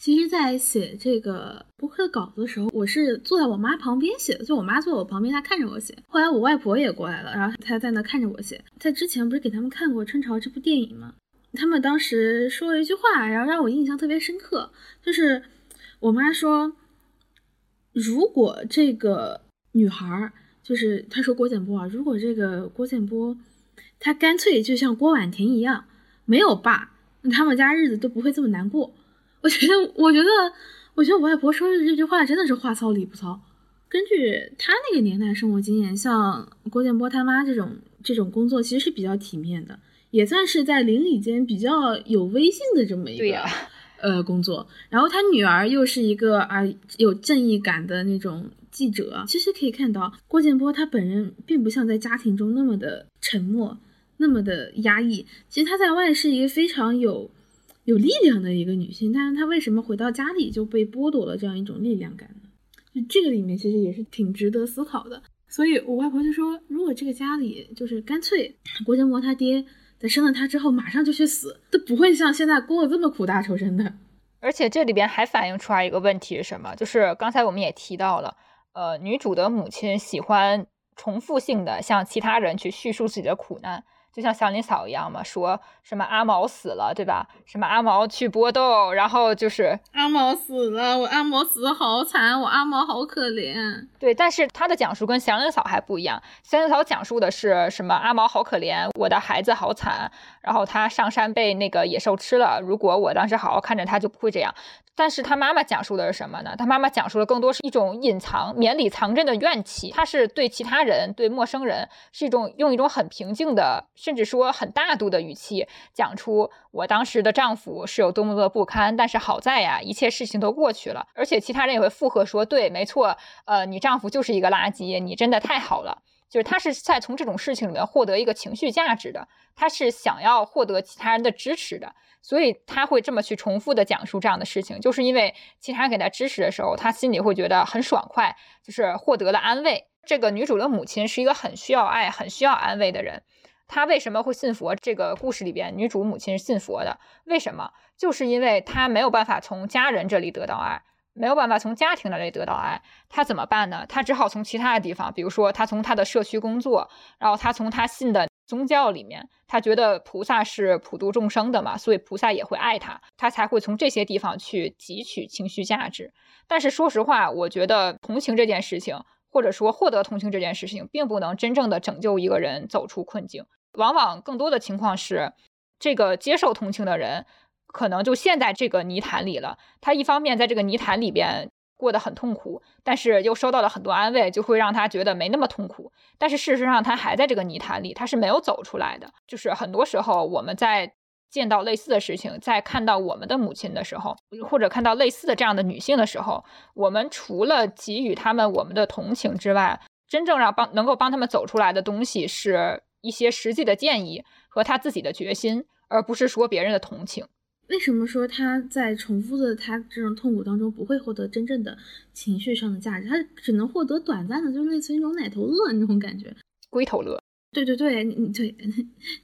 其实，在写这个博客的稿子的时候，我是坐在我妈旁边写的，就我妈坐我旁边，她看着我写。后来我外婆也过来了，然后她在那看着我写。在之前不是给他们看过《春潮》这部电影吗？他们当时说了一句话，然后让我印象特别深刻，就是我妈说，如果这个女孩，就是她说郭建波啊，如果这个郭建波，他干脆就像郭婉婷一样，没有爸，那他们家日子都不会这么难过。我觉得，我觉得，我觉得我外婆说的这句话真的是话糙理不糙。根据她那个年代生活经验，像郭建波他妈这种这种工作，其实是比较体面的，也算是在邻里间比较有威信的这么一个呃工作。然后他女儿又是一个啊有正义感的那种记者。其实可以看到，郭建波他本人并不像在家庭中那么的沉默，那么的压抑。其实他在外是一个非常有。有力量的一个女性，但是她为什么回到家里就被剥夺了这样一种力量感呢？就这个里面其实也是挺值得思考的。所以我外婆就说，如果这个家里就是干脆郭建模他爹在生了他之后马上就去死，都不会像现在过得这么苦大仇深的。而且这里边还反映出来一个问题是什么？就是刚才我们也提到了，呃，女主的母亲喜欢重复性的向其他人去叙述自己的苦难。就像祥林嫂一样嘛，说什么阿毛死了，对吧？什么阿毛去搏斗，然后就是阿毛死了，我阿毛死的好惨，我阿毛好可怜。对，但是他的讲述跟祥林嫂还不一样，祥林嫂讲述的是什么？阿毛好可怜，我的孩子好惨，然后他上山被那个野兽吃了。如果我当时好好看着他，就不会这样。但是他妈妈讲述的是什么呢？他妈妈讲述的更多是一种隐藏、绵里藏针的怨气。他是对其他人、对陌生人，是一种用一种很平静的，甚至说很大度的语气，讲出我当时的丈夫是有多么的不堪。但是好在呀，一切事情都过去了。而且其他人也会附和说：“对，没错，呃，你丈夫就是一个垃圾，你真的太好了。”就是他是在从这种事情里面获得一个情绪价值的，他是想要获得其他人的支持的。所以他会这么去重复的讲述这样的事情，就是因为其他人给他支持的时候，他心里会觉得很爽快，就是获得了安慰。这个女主的母亲是一个很需要爱、很需要安慰的人。她为什么会信佛？这个故事里边，女主母亲是信佛的。为什么？就是因为她没有办法从家人这里得到爱，没有办法从家庭那里得到爱，他怎么办呢？他只好从其他的地方，比如说他从他的社区工作，然后他从他信的。宗教里面，他觉得菩萨是普度众生的嘛，所以菩萨也会爱他，他才会从这些地方去汲取情绪价值。但是说实话，我觉得同情这件事情，或者说获得同情这件事情，并不能真正的拯救一个人走出困境。往往更多的情况是，这个接受同情的人，可能就陷在这个泥潭里了。他一方面在这个泥潭里边。过得很痛苦，但是又收到了很多安慰，就会让他觉得没那么痛苦。但是事实上，他还在这个泥潭里，他是没有走出来的。就是很多时候，我们在见到类似的事情，在看到我们的母亲的时候，或者看到类似的这样的女性的时候，我们除了给予他们我们的同情之外，真正让帮能够帮他们走出来的东西，是一些实际的建议和他自己的决心，而不是说别人的同情。为什么说他在重复的他这种痛苦当中不会获得真正的情绪上的价值？他只能获得短暂的，就是类似于那种奶头乐那种感觉，龟头乐。对对对，你你对，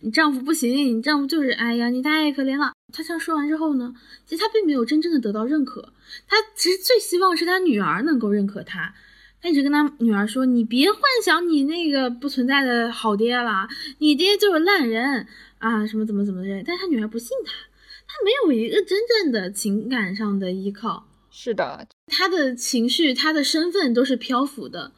你丈夫不行，你丈夫就是哎呀，你太可怜了。他这样说完之后呢，其实他并没有真正的得到认可，他其实最希望是他女儿能够认可他。他一直跟他女儿说：“你别幻想你那个不存在的好爹了，你爹就是烂人啊，什么怎么怎么的。”但是他女儿不信他，他没有一个真正的情感上的依靠。是的，他的情绪、他的身份都是漂浮的，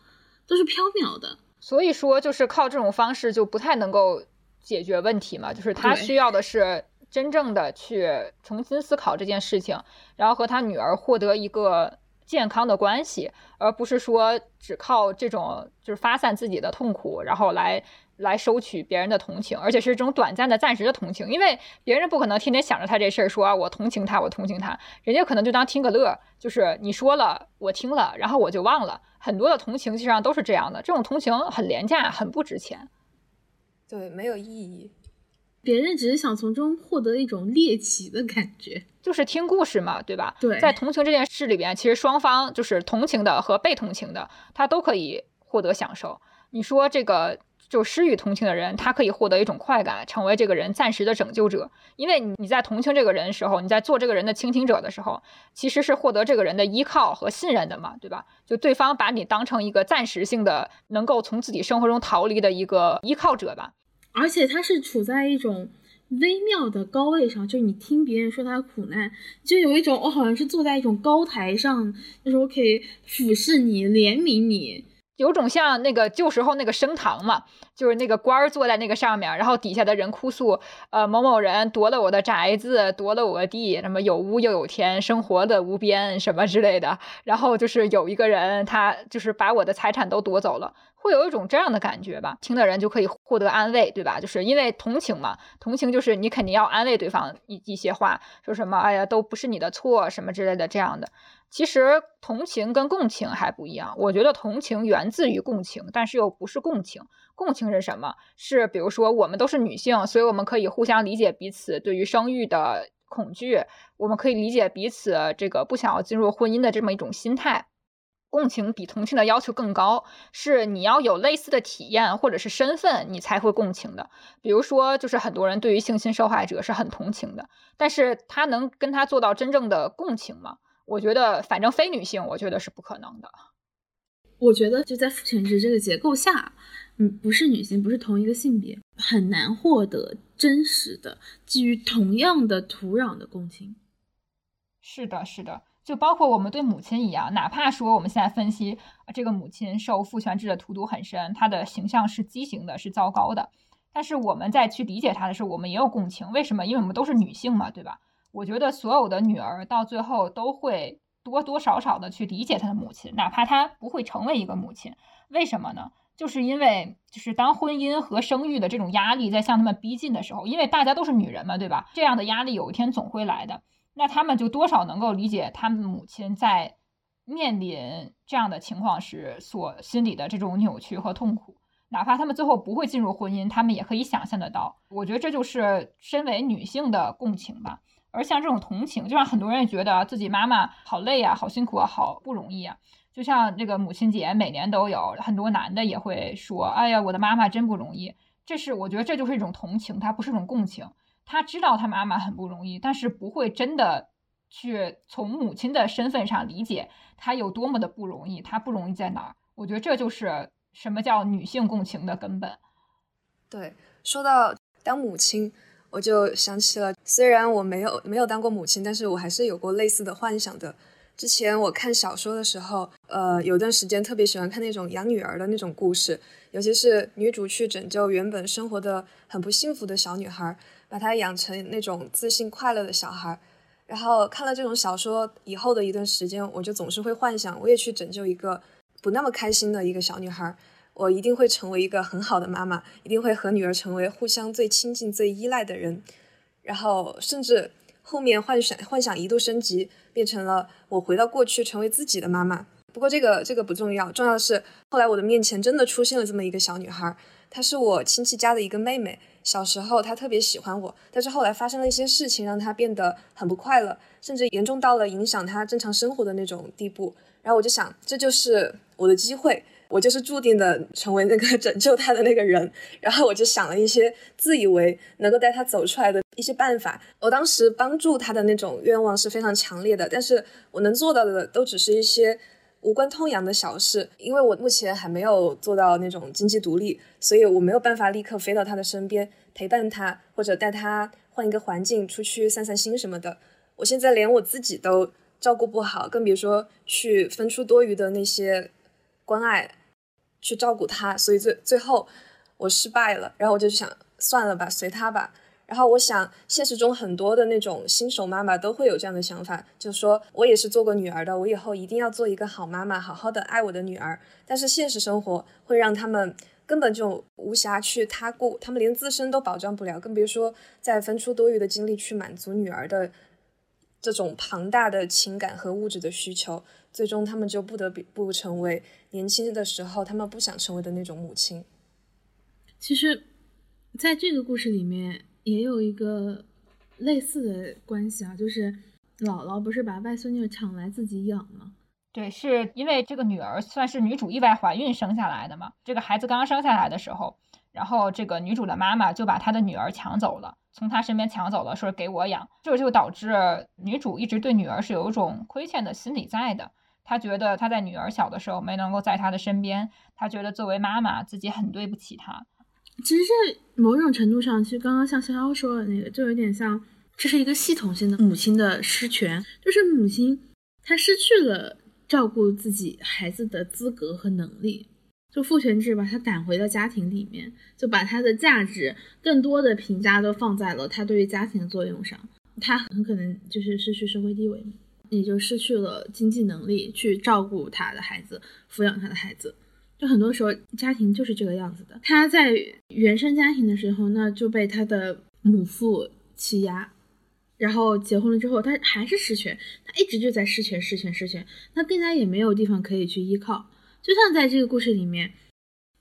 都是缥缈的。所以说，就是靠这种方式就不太能够解决问题嘛。就是他需要的是真正的去重新思考这件事情，然后和他女儿获得一个。健康的关系，而不是说只靠这种就是发散自己的痛苦，然后来来收取别人的同情，而且是这种短暂的、暂时的同情。因为别人不可能天天想着他这事儿，说我同情他，我同情他，人家可能就当听个乐，就是你说了，我听了，然后我就忘了。很多的同情实际上都是这样的，这种同情很廉价，很不值钱，对，没有意义。别人只是想从中获得一种猎奇的感觉。就是听故事嘛，对吧？对，在同情这件事里边，其实双方就是同情的和被同情的，他都可以获得享受。你说这个就施予同情的人，他可以获得一种快感，成为这个人暂时的拯救者。因为你在同情这个人的时候，你在做这个人的倾听者的时候，其实是获得这个人的依靠和信任的嘛，对吧？就对方把你当成一个暂时性的能够从自己生活中逃离的一个依靠者吧。而且他是处在一种。微妙的高位上，就是你听别人说他苦难，就有一种我好像是坐在一种高台上，就是我可以俯视你、怜悯你，有种像那个旧时候那个升堂嘛，就是那个官儿坐在那个上面，然后底下的人哭诉，呃，某某人夺了我的宅子，夺了我的地，什么有屋又有田，生活的无边，什么之类的。然后就是有一个人，他就是把我的财产都夺走了。会有一种这样的感觉吧，听的人就可以获得安慰，对吧？就是因为同情嘛，同情就是你肯定要安慰对方一一些话，说什么哎呀都不是你的错什么之类的这样的。其实同情跟共情还不一样，我觉得同情源自于共情，但是又不是共情。共情是什么？是比如说我们都是女性，所以我们可以互相理解彼此对于生育的恐惧，我们可以理解彼此这个不想要进入婚姻的这么一种心态。共情比同情的要求更高，是你要有类似的体验或者是身份，你才会共情的。比如说，就是很多人对于性侵受害者是很同情的，但是他能跟他做到真正的共情吗？我觉得，反正非女性，我觉得是不可能的。我觉得就在父权制这个结构下，嗯，不是女性，不是同一个性别，很难获得真实的基于同样的土壤的共情。是的，是的。就包括我们对母亲一样，哪怕说我们现在分析这个母亲受父权制的荼毒很深，她的形象是畸形的，是糟糕的。但是我们在去理解她的时候，我们也有共情。为什么？因为我们都是女性嘛，对吧？我觉得所有的女儿到最后都会多多少少的去理解她的母亲，哪怕她不会成为一个母亲。为什么呢？就是因为就是当婚姻和生育的这种压力在向他们逼近的时候，因为大家都是女人嘛，对吧？这样的压力有一天总会来的。那他们就多少能够理解他们母亲在面临这样的情况时所心里的这种扭曲和痛苦，哪怕他们最后不会进入婚姻，他们也可以想象得到。我觉得这就是身为女性的共情吧。而像这种同情，就让很多人也觉得自己妈妈好累啊，好辛苦啊，好不容易啊。就像这个母亲节每年都有很多男的也会说：“哎呀，我的妈妈真不容易。”这是我觉得这就是一种同情，它不是一种共情。他知道他妈妈很不容易，但是不会真的去从母亲的身份上理解他有多么的不容易，他不容易在哪儿？我觉得这就是什么叫女性共情的根本。对，说到当母亲，我就想起了，虽然我没有没有当过母亲，但是我还是有过类似的幻想的。之前我看小说的时候，呃，有段时间特别喜欢看那种养女儿的那种故事，尤其是女主去拯救原本生活的很不幸福的小女孩。把她养成那种自信快乐的小孩，然后看了这种小说以后的一段时间，我就总是会幻想，我也去拯救一个不那么开心的一个小女孩，我一定会成为一个很好的妈妈，一定会和女儿成为互相最亲近、最依赖的人，然后甚至后面幻想幻想一度升级，变成了我回到过去成为自己的妈妈。不过这个这个不重要，重要的是后来我的面前真的出现了这么一个小女孩，她是我亲戚家的一个妹妹。小时候，她特别喜欢我，但是后来发生了一些事情，让她变得很不快乐，甚至严重到了影响她正常生活的那种地步。然后我就想，这就是我的机会，我就是注定的成为那个 拯救他的那个人。然后我就想了一些自以为能够带他走出来的一些办法。我当时帮助他的那种愿望是非常强烈的，但是我能做到的都只是一些无关痛痒的小事，因为我目前还没有做到那种经济独立，所以我没有办法立刻飞到他的身边陪伴他，或者带他换一个环境出去散散心什么的。我现在连我自己都照顾不好，更别说去分出多余的那些关爱。去照顾他，所以最最后我失败了，然后我就想算了吧，随他吧。然后我想，现实中很多的那种新手妈妈都会有这样的想法，就说我也是做过女儿的，我以后一定要做一个好妈妈，好好的爱我的女儿。但是现实生活会让他们根本就无暇去他顾，他们连自身都保障不了，更别说再分出多余的精力去满足女儿的这种庞大的情感和物质的需求。最终，他们就不得不成为年轻的时候他们不想成为的那种母亲。其实，在这个故事里面也有一个类似的关系啊，就是姥姥不是把外孙女抢来自己养吗？对，是因为这个女儿算是女主意外怀孕生下来的嘛。这个孩子刚刚生下来的时候，然后这个女主的妈妈就把她的女儿抢走了，从她身边抢走了，说给我养。这就导致女主一直对女儿是有一种亏欠的心理在的。她觉得她在女儿小的时候没能够在她的身边，她觉得作为妈妈自己很对不起她。其实，在某种程度上，其实刚刚像潇潇说的那个，就有点像这是一个系统性的母亲的失权，就是母亲她失去了照顾自己孩子的资格和能力，就父权制把他赶回了家庭里面，就把他的价值更多的评价都放在了他对于家庭的作用上，他很可能就是失去社会地位。也就失去了经济能力去照顾他的孩子，抚养他的孩子。就很多时候，家庭就是这个样子的。他在原生家庭的时候，那就被他的母父欺压，然后结婚了之后，他还是失权，他一直就在失权、失权、失权。他更加也没有地方可以去依靠。就像在这个故事里面，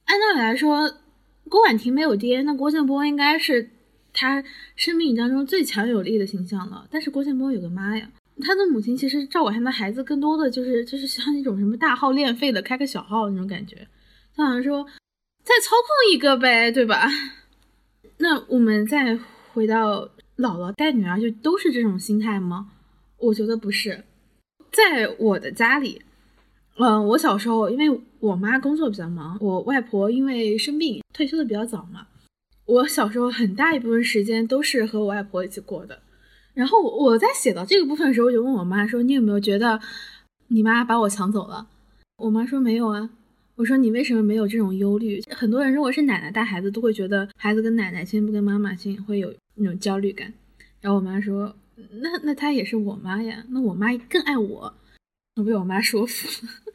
按道理来说，郭婉婷没有爹，那郭建波应该是他生命当中最强有力的形象了。但是郭建波有个妈呀。他的母亲其实照顾他的孩子，更多的就是就是像那种什么大号练废的开个小号那种感觉，他好像说再操控一个呗，对吧？那我们再回到姥姥带女儿，就都是这种心态吗？我觉得不是。在我的家里，嗯，我小时候因为我妈工作比较忙，我外婆因为生病退休的比较早嘛，我小时候很大一部分时间都是和我外婆一起过的。然后我在写到这个部分的时候，我就问我妈说：“你有没有觉得你妈把我抢走了？”我妈说：“没有啊。”我说：“你为什么没有这种忧虑？很多人如果是奶奶带孩子，都会觉得孩子跟奶奶亲不跟妈妈亲，会有那种焦虑感。”然后我妈说：“那那她也是我妈呀，那我妈更爱我。”我被我妈说服了。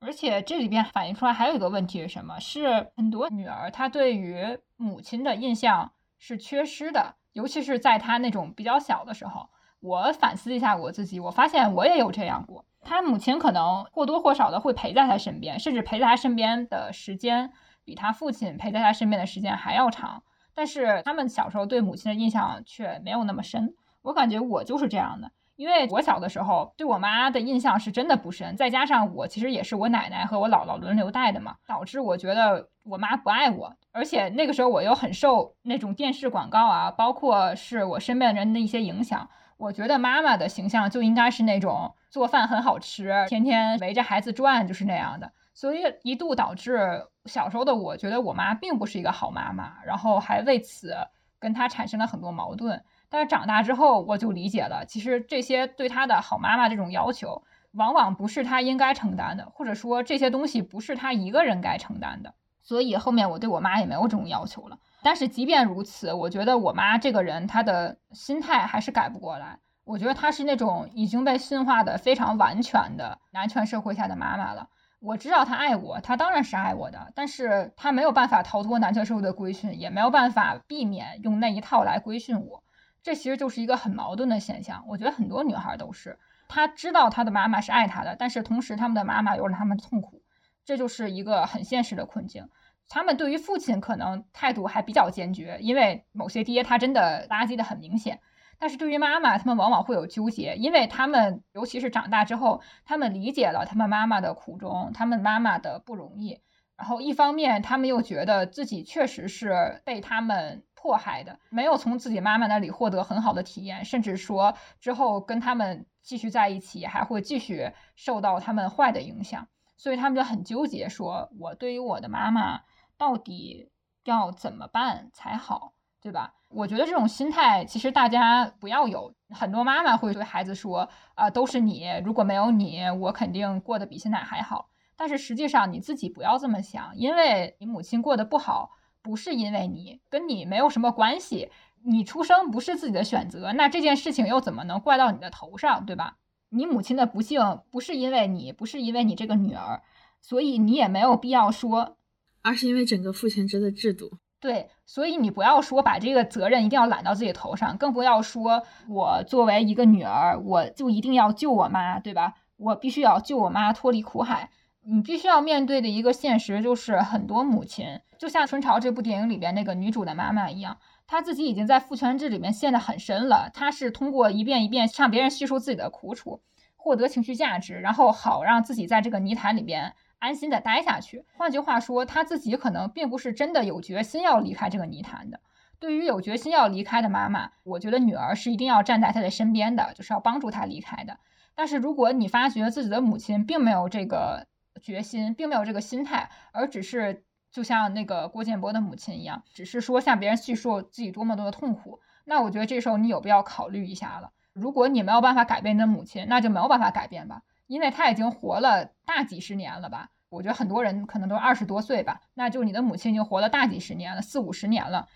而且这里边反映出来还有一个问题是什么？是很多女儿她对于母亲的印象是缺失的。尤其是在她那种比较小的时候，我反思一下我自己，我发现我也有这样过。他母亲可能或多或少的会陪在他身边，甚至陪在他身边的时间比他父亲陪在他身边的时间还要长。但是他们小时候对母亲的印象却没有那么深。我感觉我就是这样的。因为我小的时候对我妈的印象是真的不深，再加上我其实也是我奶奶和我姥姥轮流带的嘛，导致我觉得我妈不爱我，而且那个时候我又很受那种电视广告啊，包括是我身边人的一些影响，我觉得妈妈的形象就应该是那种做饭很好吃，天天围着孩子转，就是那样的，所以一度导致小时候的我觉得我妈并不是一个好妈妈，然后还为此跟她产生了很多矛盾。但是长大之后，我就理解了，其实这些对他的好妈妈这种要求，往往不是他应该承担的，或者说这些东西不是他一个人该承担的。所以后面我对我妈也没有这种要求了。但是即便如此，我觉得我妈这个人，她的心态还是改不过来。我觉得她是那种已经被驯化的非常完全的男权社会下的妈妈了。我知道她爱我，她当然是爱我的，但是她没有办法逃脱男权社会的规训，也没有办法避免用那一套来规训我。这其实就是一个很矛盾的现象，我觉得很多女孩都是，她知道她的妈妈是爱她的，但是同时他们的妈妈又让他们痛苦，这就是一个很现实的困境。他们对于父亲可能态度还比较坚决，因为某些爹他真的垃圾的很明显，但是对于妈妈，他们往往会有纠结，因为他们尤其是长大之后，他们理解了他们妈妈的苦衷，他们妈妈的不容易。然后一方面，他们又觉得自己确实是被他们迫害的，没有从自己妈妈那里获得很好的体验，甚至说之后跟他们继续在一起，还会继续受到他们坏的影响。所以他们就很纠结，说我对于我的妈妈到底要怎么办才好，对吧？我觉得这种心态其实大家不要有。很多妈妈会对孩子说：“啊，都是你，如果没有你，我肯定过得比现在还好。”但是实际上你自己不要这么想，因为你母亲过得不好，不是因为你，跟你没有什么关系。你出生不是自己的选择，那这件事情又怎么能怪到你的头上，对吧？你母亲的不幸不是因为你，不是因为你这个女儿，所以你也没有必要说，而是因为整个父权制的制度。对，所以你不要说把这个责任一定要揽到自己头上，更不要说我作为一个女儿，我就一定要救我妈，对吧？我必须要救我妈脱离苦海。你必须要面对的一个现实就是，很多母亲就像《春潮》这部电影里边那个女主的妈妈一样，她自己已经在父权制里面陷得很深了。她是通过一遍一遍向别人叙述自己的苦楚，获得情绪价值，然后好让自己在这个泥潭里边。安心的待下去。换句话说，她自己可能并不是真的有决心要离开这个泥潭的。对于有决心要离开的妈妈，我觉得女儿是一定要站在她的身边的，就是要帮助她离开的。但是如果你发觉自己的母亲并没有这个决心，并没有这个心态，而只是就像那个郭建波的母亲一样，只是说向别人叙述自己多么多的痛苦，那我觉得这时候你有必要考虑一下了。如果你没有办法改变你的母亲，那就没有办法改变吧。因为他已经活了大几十年了吧？我觉得很多人可能都二十多岁吧，那就你的母亲已经活了大几十年了，四五十年了。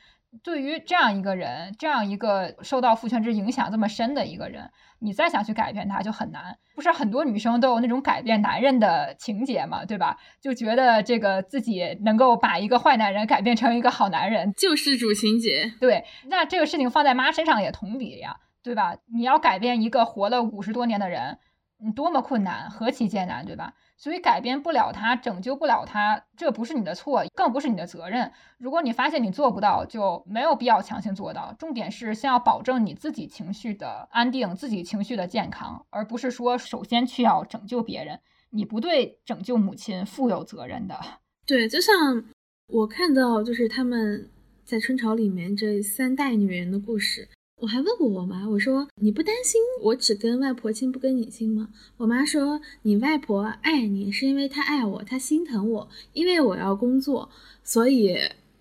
对于这样一个人，这样一个受到父权制影响这么深的一个人，你再想去改变他就很难。不是很多女生都有那种改变男人的情节嘛，对吧？就觉得这个自己能够把一个坏男人改变成一个好男人，救世主情节。对，那这个事情放在妈身上也同理呀，对吧？你要改变一个活了五十多年的人。你多么困难，何其艰难，对吧？所以改变不了他，拯救不了他，这不是你的错，更不是你的责任。如果你发现你做不到，就没有必要强行做到。重点是先要保证你自己情绪的安定，自己情绪的健康，而不是说首先去要拯救别人。你不对拯救母亲负有责任的。对，就像我看到，就是他们在春潮里面这三代女人的故事。我还问过我妈，我说你不担心我只跟外婆亲不跟你亲吗？我妈说你外婆爱你是因为她爱我，她心疼我，因为我要工作，所以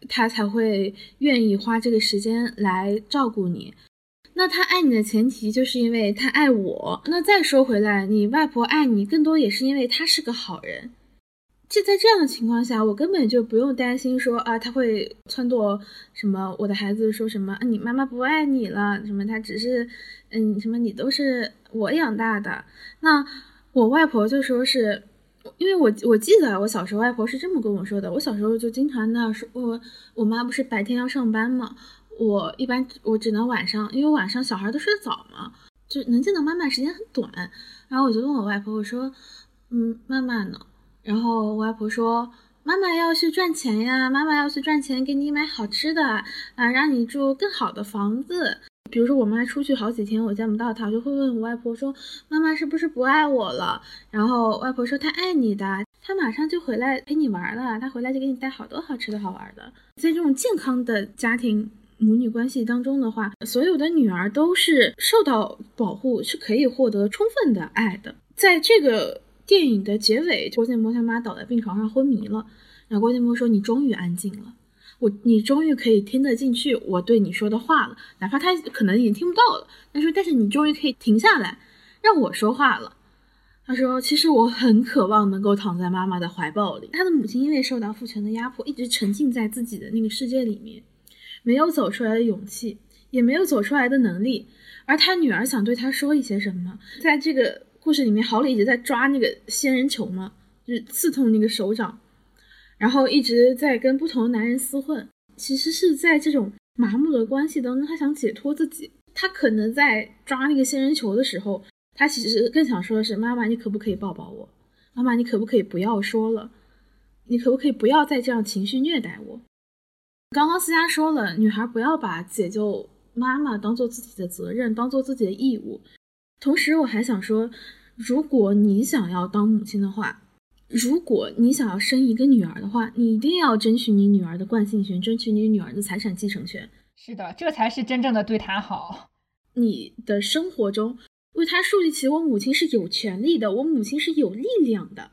她才会愿意花这个时间来照顾你。那她爱你的前提就是因为她爱我。那再说回来，你外婆爱你更多也是因为她是个好人。就在这样的情况下，我根本就不用担心说啊，他会撺掇什么我的孩子说什么啊，你妈妈不爱你了，什么他只是，嗯，什么你都是我养大的。那我外婆就说是，因为我我记得我小时候外婆是这么跟我说的，我小时候就经常那说，我我妈不是白天要上班嘛，我一般我只能晚上，因为晚上小孩都睡得早嘛，就能见到妈妈时间很短。然后我就问我外婆，我说，嗯，妈妈呢？然后我外婆说：“妈妈要去赚钱呀，妈妈要去赚钱，给你买好吃的啊，让你住更好的房子。比如说，我妈出去好几天，我见不到她，我就会问我外婆说：妈妈是不是不爱我了？然后外婆说：她爱你的，她马上就回来陪你玩了，她回来就给你带好多好吃的好玩的。在这种健康的家庭母女关系当中的话，所有的女儿都是受到保护，是可以获得充分的爱的。在这个。”电影的结尾，郭建波他妈倒在病床上昏迷了。然后郭建波说：“你终于安静了，我你终于可以听得进去我对你说的话了，哪怕他可能已经听不到了。他说，但是你终于可以停下来，让我说话了。”他说：“其实我很渴望能够躺在妈妈的怀抱里。他的母亲因为受到父权的压迫，一直沉浸在自己的那个世界里面，没有走出来的勇气，也没有走出来的能力。而他女儿想对他说一些什么，在这个。”故事里面，郝蕾一直在抓那个仙人球嘛，就是刺痛那个手掌，然后一直在跟不同的男人厮混。其实是在这种麻木的关系当中，他想解脱自己。他可能在抓那个仙人球的时候，他其实更想说的是：“妈妈，你可不可以抱抱我？妈妈，你可不可以不要说了？你可不可以不要再这样情绪虐待我？”刚刚思佳说了，女孩不要把解救妈妈当做自己的责任，当做自己的义务。同时，我还想说，如果你想要当母亲的话，如果你想要生一个女儿的话，你一定要争取你女儿的惯性权，争取你女儿的财产继承权。是的，这才是真正的对她好。你的生活中为她树立起我母亲是有权利的，我母亲是有力量的。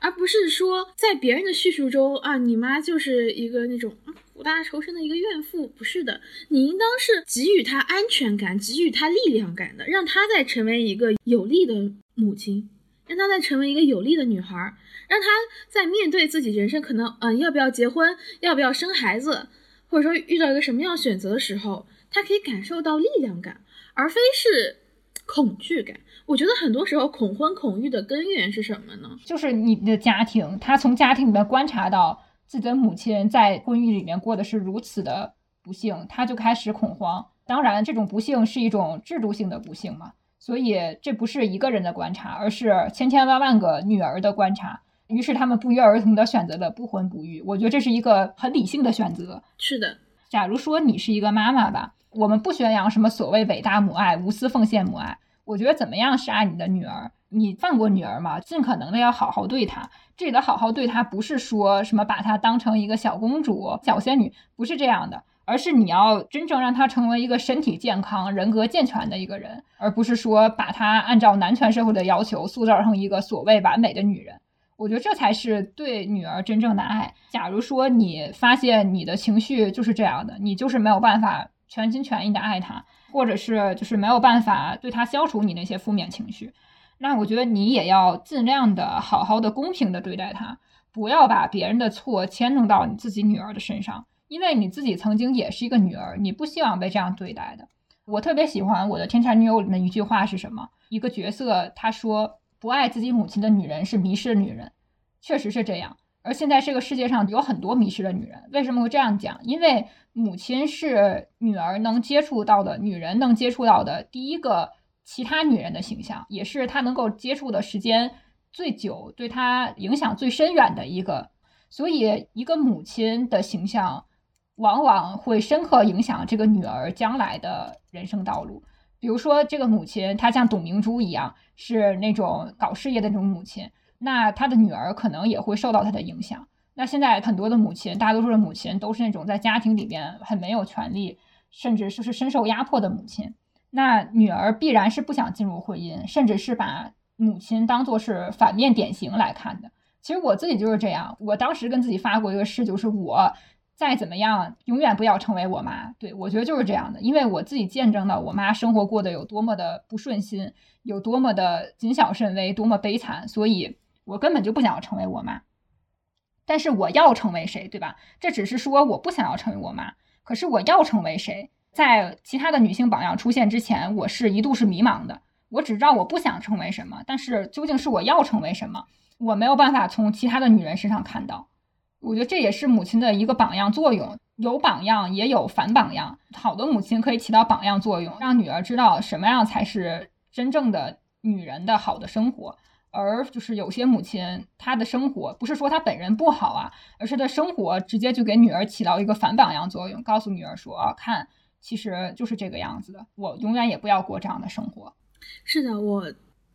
而不是说在别人的叙述中啊，你妈就是一个那种苦大仇深的一个怨妇，不是的，你应当是给予她安全感，给予她力量感的，让她再成为一个有力的母亲，让她再成为一个有力的女孩，让她在面对自己人生可能嗯要不要结婚，要不要生孩子，或者说遇到一个什么样选择的时候，她可以感受到力量感，而非是恐惧感。我觉得很多时候恐婚恐育的根源是什么呢？就是你的家庭，她从家庭里面观察到自己的母亲在婚姻里面过的是如此的不幸，他就开始恐慌。当然，这种不幸是一种制度性的不幸嘛，所以这不是一个人的观察，而是千千万万个女儿的观察。于是他们不约而同的选择了不婚不育。我觉得这是一个很理性的选择。是的，假如说你是一个妈妈吧，我们不宣扬什么所谓伟大母爱、无私奉献母爱。我觉得怎么样是爱你的女儿？你放过女儿吗？尽可能的要好好对她。这里的好好对她，不是说什么把她当成一个小公主、小仙女，不是这样的，而是你要真正让她成为一个身体健康、人格健全的一个人，而不是说把她按照男权社会的要求塑造成一个所谓完美的女人。我觉得这才是对女儿真正的爱。假如说你发现你的情绪就是这样的，你就是没有办法全心全意的爱她。或者是就是没有办法对她消除你那些负面情绪，那我觉得你也要尽量的好好的公平的对待他，不要把别人的错牵弄到你自己女儿的身上，因为你自己曾经也是一个女儿，你不希望被这样对待的。我特别喜欢我的《天才女友》里面一句话是什么？一个角色他说：“不爱自己母亲的女人是迷失的女人。”确实是这样。而现在这个世界上有很多迷失的女人，为什么会这样讲？因为母亲是女儿能接触到的女人能接触到的第一个其他女人的形象，也是她能够接触的时间最久、对她影响最深远的一个。所以，一个母亲的形象往往会深刻影响这个女儿将来的人生道路。比如说，这个母亲她像董明珠一样，是那种搞事业的那种母亲。那她的女儿可能也会受到她的影响。那现在很多的母亲，大多数的母亲都是那种在家庭里边很没有权利，甚至是是深受压迫的母亲。那女儿必然是不想进入婚姻，甚至是把母亲当做是反面典型来看的。其实我自己就是这样。我当时跟自己发过一个誓，就是我再怎么样，永远不要成为我妈。对我觉得就是这样的，因为我自己见证了我妈生活过得有多么的不顺心，有多么的谨小慎微，多么悲惨，所以。我根本就不想要成为我妈，但是我要成为谁，对吧？这只是说我不想要成为我妈，可是我要成为谁，在其他的女性榜样出现之前，我是一度是迷茫的。我只知道我不想成为什么，但是究竟是我要成为什么，我没有办法从其他的女人身上看到。我觉得这也是母亲的一个榜样作用，有榜样也有反榜样。好的母亲可以起到榜样作用，让女儿知道什么样才是真正的女人的好的生活。而就是有些母亲，她的生活不是说她本人不好啊，而是她生活直接就给女儿起到一个反榜样作用，告诉女儿说，看，其实就是这个样子的，我永远也不要过这样的生活。是的，我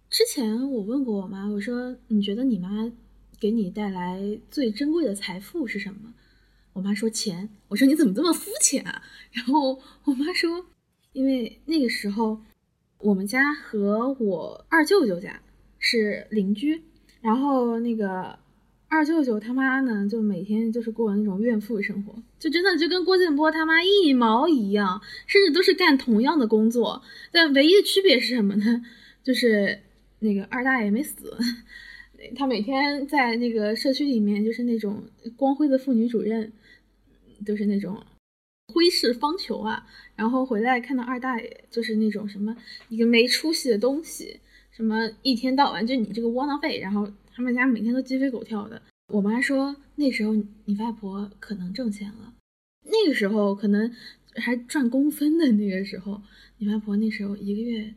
之前我问过我妈，我说你觉得你妈给你带来最珍贵的财富是什么？我妈说钱。我说你怎么这么肤浅啊？然后我妈说，因为那个时候我们家和我二舅舅家。是邻居，然后那个二舅舅他妈呢，就每天就是过那种怨妇生活，就真的就跟郭建波他妈一毛一样，甚至都是干同样的工作，但唯一的区别是什么呢？就是那个二大爷没死，他每天在那个社区里面就是那种光辉的妇女主任，都是那种挥斥方遒啊，然后回来看到二大爷就是那种什么一个没出息的东西。什么一天到晚就你这个窝囊废，然后他们家每天都鸡飞狗跳的。我妈说那时候你外婆可能挣钱了，那个时候可能还赚工分的那个时候，你外婆那时候一个月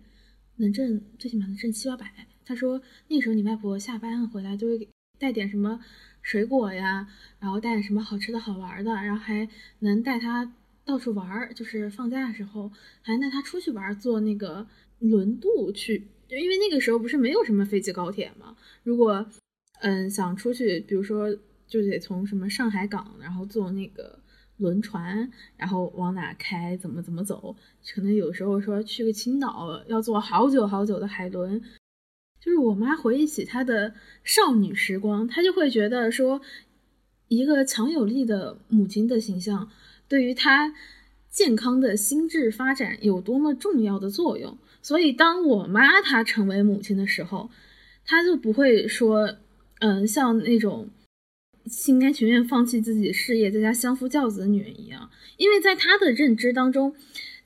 能挣最起码能挣七八百。她说那时候你外婆下班回来就会带点什么水果呀，然后带点什么好吃的好玩的，然后还能带她到处玩儿，就是放假的时候还带他出去玩，坐那个轮渡去，因为那个时候不是没有什么飞机高铁嘛。如果嗯想出去，比如说就得从什么上海港，然后坐那个轮船，然后往哪开，怎么怎么走，可能有时候说去个青岛要坐好久好久的海轮。就是我妈回忆起她的少女时光，她就会觉得说，一个强有力的母亲的形象对于她健康的心智发展有多么重要的作用。所以，当我妈她成为母亲的时候，她就不会说，嗯，像那种心甘情愿放弃自己事业，在家相夫教子的女人一样，因为在她的认知当中，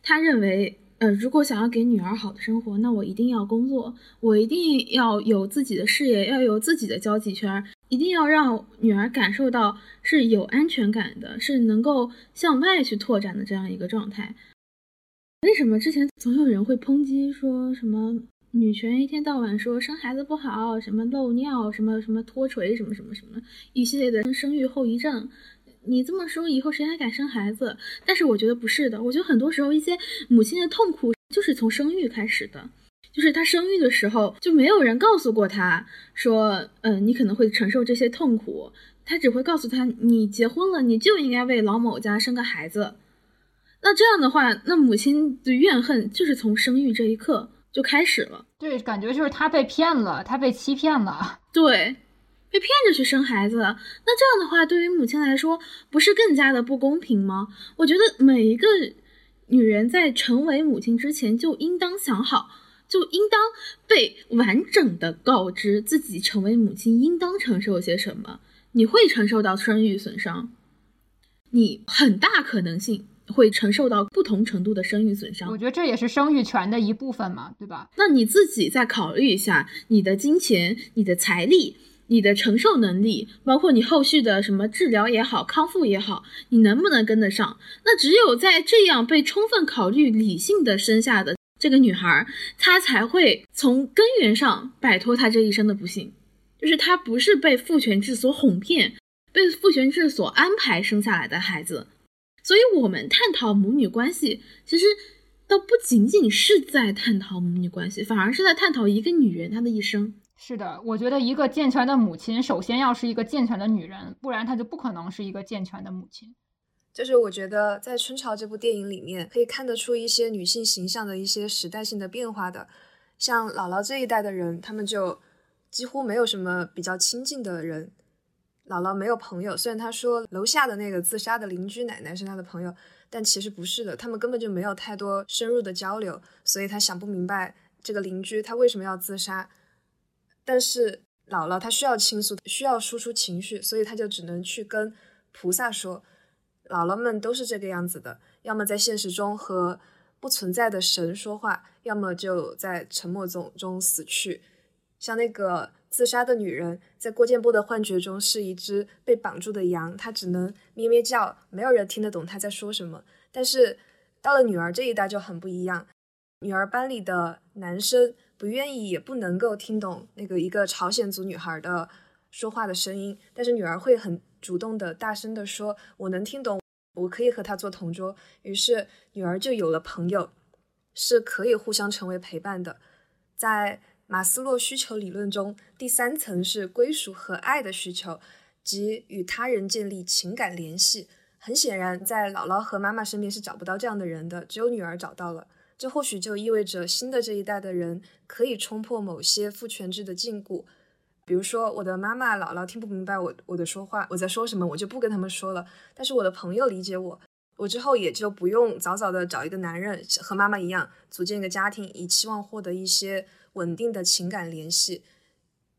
她认为。呃，如果想要给女儿好的生活，那我一定要工作，我一定要有自己的事业，要有自己的交际圈，一定要让女儿感受到是有安全感的，是能够向外去拓展的这样一个状态。为什么之前总有人会抨击说什么女权一天到晚说生孩子不好，什么漏尿，什么什么脱垂，什么什么什么一系列的生育后遗症？你这么说，以后谁还敢生孩子？但是我觉得不是的，我觉得很多时候一些母亲的痛苦就是从生育开始的，就是她生育的时候就没有人告诉过她说，嗯，你可能会承受这些痛苦，她只会告诉她，你结婚了，你就应该为老某家生个孩子。那这样的话，那母亲的怨恨就是从生育这一刻就开始了。对，感觉就是她被骗了，她被欺骗了。对。被骗着去生孩子，那这样的话，对于母亲来说，不是更加的不公平吗？我觉得每一个女人在成为母亲之前，就应当想好，就应当被完整的告知自己成为母亲应当承受些什么。你会承受到生育损伤，你很大可能性会承受到不同程度的生育损伤。我觉得这也是生育权的一部分嘛，对吧？那你自己再考虑一下，你的金钱，你的财力。你的承受能力，包括你后续的什么治疗也好、康复也好，你能不能跟得上？那只有在这样被充分考虑、理性的生下的这个女孩，她才会从根源上摆脱她这一生的不幸。就是她不是被父权制所哄骗、被父权制所安排生下来的孩子。所以，我们探讨母女关系，其实倒不仅仅是在探讨母女关系，反而是在探讨一个女人她的一生。是的，我觉得一个健全的母亲，首先要是一个健全的女人，不然她就不可能是一个健全的母亲。就是我觉得在《春潮》这部电影里面，可以看得出一些女性形象的一些时代性的变化的。像姥姥这一代的人，他们就几乎没有什么比较亲近的人。姥姥没有朋友，虽然她说楼下的那个自杀的邻居奶奶是她的朋友，但其实不是的，他们根本就没有太多深入的交流，所以她想不明白这个邻居他为什么要自杀。但是姥姥她需要倾诉，需要输出情绪，所以她就只能去跟菩萨说。姥姥们都是这个样子的，要么在现实中和不存在的神说话，要么就在沉默中中死去。像那个自杀的女人，在郭建波的幻觉中是一只被绑住的羊，她只能咩咩叫，没有人听得懂她在说什么。但是到了女儿这一代就很不一样，女儿班里的男生。不愿意也不能够听懂那个一个朝鲜族女孩的说话的声音，但是女儿会很主动的、大声的说：“我能听懂，我可以和他做同桌。”于是女儿就有了朋友，是可以互相成为陪伴的。在马斯洛需求理论中，第三层是归属和爱的需求，即与他人建立情感联系。很显然，在姥姥和妈妈身边是找不到这样的人的，只有女儿找到了。这或许就意味着新的这一代的人可以冲破某些父权制的禁锢，比如说我的妈妈、姥姥听不明白我我的说话，我在说什么，我就不跟他们说了。但是我的朋友理解我，我之后也就不用早早的找一个男人和妈妈一样组建一个家庭，以期望获得一些稳定的情感联系。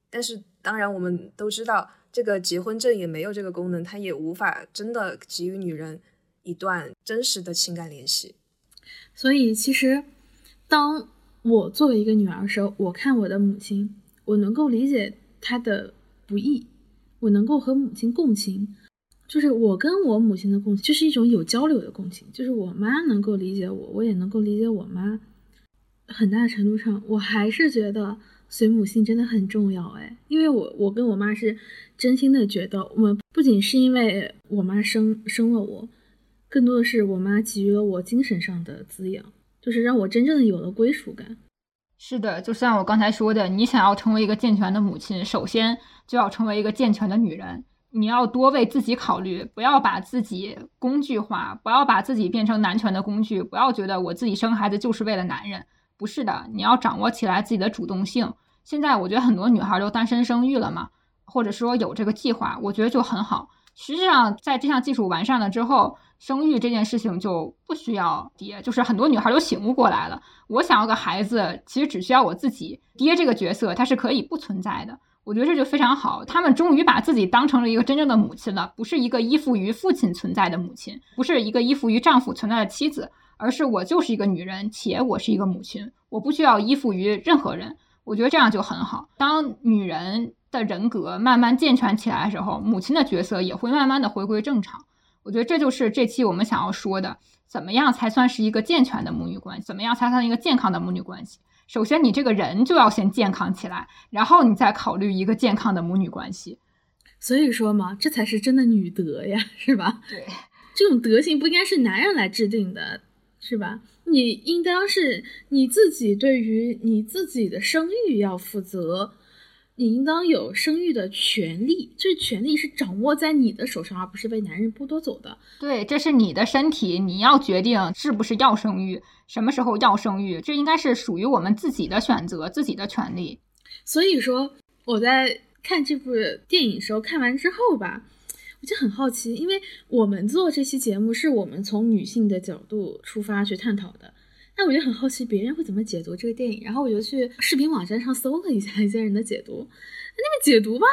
但是当然，我们都知道，这个结婚证也没有这个功能，它也无法真的给予女人一段真实的情感联系。所以，其实，当我作为一个女儿的时候，我看我的母亲，我能够理解她的不易，我能够和母亲共情，就是我跟我母亲的共情，就是一种有交流的共情，就是我妈能够理解我，我也能够理解我妈。很大程度上，我还是觉得随母姓真的很重要，哎，因为我我跟我妈是真心的觉得，我们不仅是因为我妈生生了我。更多的是我妈给予了我精神上的滋养，就是让我真正的有了归属感。是的，就像我刚才说的，你想要成为一个健全的母亲，首先就要成为一个健全的女人。你要多为自己考虑，不要把自己工具化，不要把自己变成男权的工具，不要觉得我自己生孩子就是为了男人。不是的，你要掌握起来自己的主动性。现在我觉得很多女孩都单身生育了嘛，或者说有这个计划，我觉得就很好。实际上，在这项技术完善了之后，生育这件事情就不需要爹，就是很多女孩都醒悟过来了。我想要个孩子，其实只需要我自己，爹这个角色它是可以不存在的。我觉得这就非常好，他们终于把自己当成了一个真正的母亲了，不是一个依附于父亲存在的母亲，不是一个依附于丈夫存在的妻子，而是我就是一个女人，且我是一个母亲，我不需要依附于任何人。我觉得这样就很好。当女人的人格慢慢健全起来的时候，母亲的角色也会慢慢的回归正常。我觉得这就是这期我们想要说的，怎么样才算是一个健全的母女关系？怎么样才算一个健康的母女关系？首先，你这个人就要先健康起来，然后你再考虑一个健康的母女关系。所以说嘛，这才是真的女德呀，是吧？对，这种德性不应该是男人来制定的，是吧？你应当是你自己对于你自己的生育要负责。你应当有生育的权利，这权利是掌握在你的手上，而不是被男人剥夺走的。对，这是你的身体，你要决定是不是要生育，什么时候要生育，这应该是属于我们自己的选择，自己的权利。所以说，我在看这部电影时候，看完之后吧，我就很好奇，因为我们做这期节目是我们从女性的角度出发去探讨的。那我就很好奇别人会怎么解读这个电影，然后我就去视频网站上搜了一下一些人的解读。那个解读吧，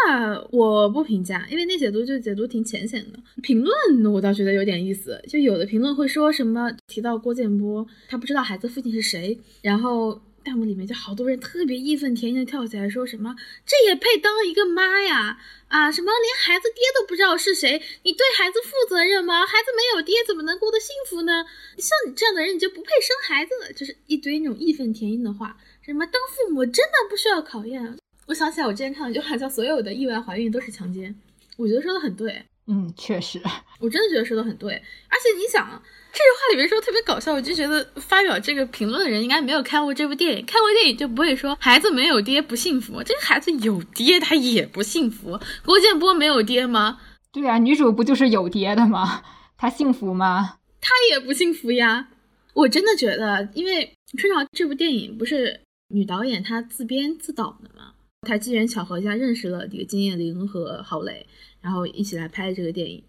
我不评价，因为那解读就解读挺浅显的。评论我倒觉得有点意思，就有的评论会说什么提到郭建波，他不知道孩子父亲是谁，然后。弹幕里面就好多人特别义愤填膺的跳起来，说什么这也配当一个妈呀？啊，什么连孩子爹都不知道是谁？你对孩子负责任吗？孩子没有爹怎么能过得幸福呢？像你这样的人你就不配生孩子了，就是一堆那种义愤填膺的话。什么当父母真的不需要考验？我想起来我之前看了一句话，叫所有的意外怀孕都是强奸，我觉得说的很对。嗯，确实，我真的觉得说的很对。而且你想。这句话里面说特别搞笑，我就觉得发表这个评论的人应该没有看过这部电影，看过电影就不会说孩子没有爹不幸福。这个孩子有爹，他也不幸福。郭建波没有爹吗？对啊，女主不就是有爹的吗？她幸福吗？她也不幸福呀。我真的觉得，因为《春潮》这部电影不是女导演她自编自导的吗？她机缘巧合下认识了这个金燕玲和郝蕾，然后一起来拍这个电影。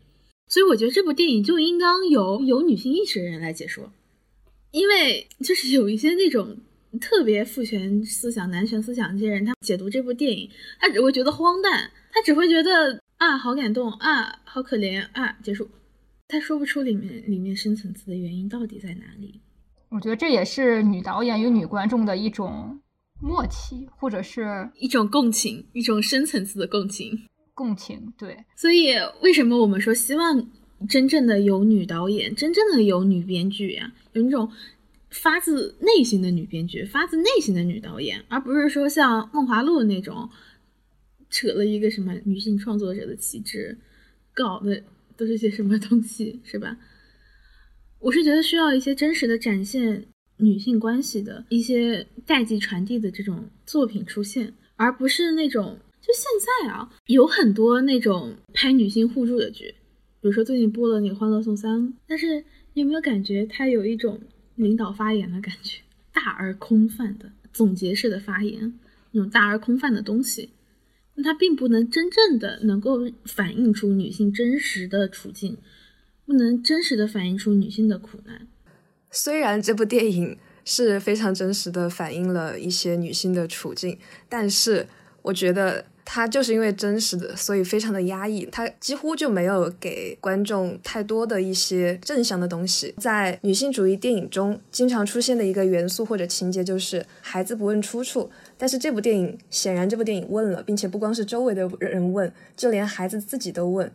所以我觉得这部电影就应当由有女性意识的人来解说，因为就是有一些那种特别父权思想、男权思想这些人，他解读这部电影，他只会觉得荒诞，他只会觉得啊好感动啊好可怜啊结束，他说不出里面里面深层次的原因到底在哪里。我觉得这也是女导演与女观众的一种默契，或者是一种共情，一种深层次的共情。共情对，所以为什么我们说希望真正的有女导演，真正的有女编剧呀，有那种发自内心的女编剧，发自内心的女导演，而不是说像《梦华录》那种扯了一个什么女性创作者的旗帜，搞的都是些什么东西，是吧？我是觉得需要一些真实的展现女性关系的一些代际传递的这种作品出现，而不是那种。就现在啊，有很多那种拍女性互助的剧，比如说最近播了那个《欢乐颂三》，但是你有没有感觉它有一种领导发言的感觉，大而空泛的总结式的发言，那种大而空泛的东西，那它并不能真正的能够反映出女性真实的处境，不能真实的反映出女性的苦难。虽然这部电影是非常真实的反映了一些女性的处境，但是我觉得。它就是因为真实的，所以非常的压抑。它几乎就没有给观众太多的一些正向的东西。在女性主义电影中，经常出现的一个元素或者情节就是孩子不问出处。但是这部电影显然，这部电影问了，并且不光是周围的人问，就连孩子自己都问。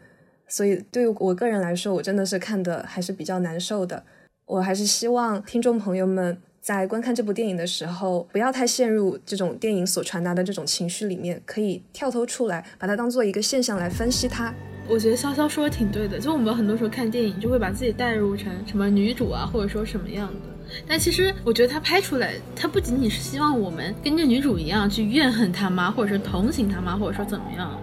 所以对于我个人来说，我真的是看的还是比较难受的。我还是希望听众朋友们。在观看这部电影的时候，不要太陷入这种电影所传达的这种情绪里面，可以跳脱出来，把它当做一个现象来分析它。我觉得潇潇说的挺对的，就我们很多时候看电影就会把自己代入成什么女主啊，或者说什么样的。但其实我觉得他拍出来，他不仅仅是希望我们跟着女主一样去怨恨他妈，或者是同情他妈，或者说怎么样。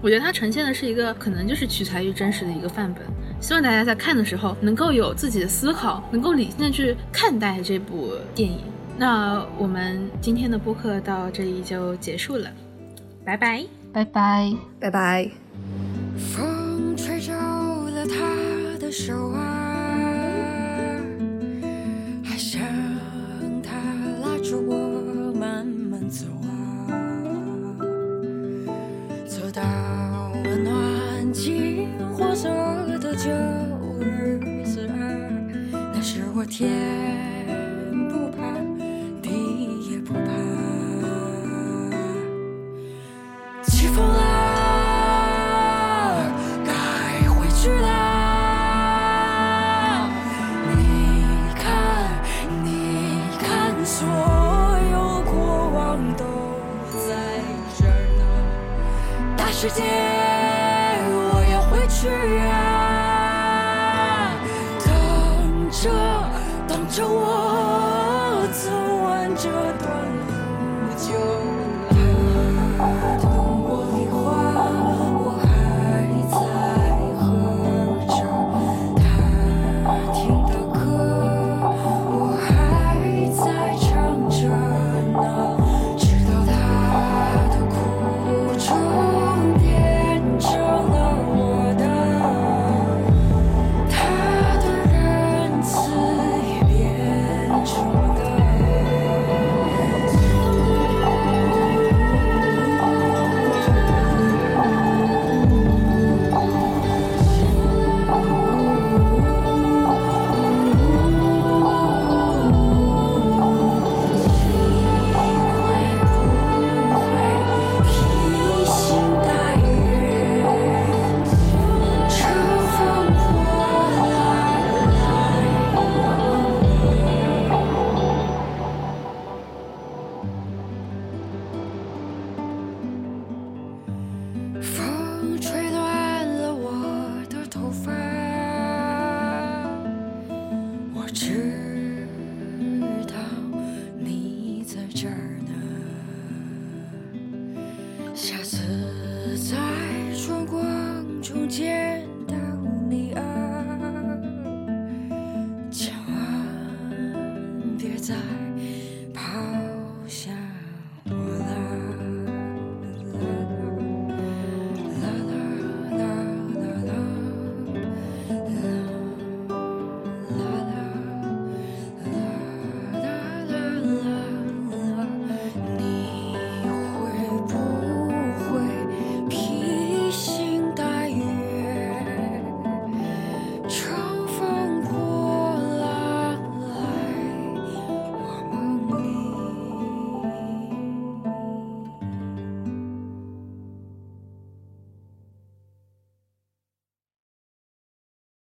我觉得他呈现的是一个可能就是取材于真实的一个范本，希望大家在看的时候能够有自己的思考，能够理性的去看待这部电影。那我们今天的播客到这里就结束了，拜拜，拜拜，拜拜。风吹皱了他的手啊，还想他拉着我慢慢走啊，走到温暖金黄色旧日子啊，那时我天不怕地也不怕，起风了。该回去啦！你看，你看，所有过往都在这儿呢。大世界，我要回去啊！着我走完这段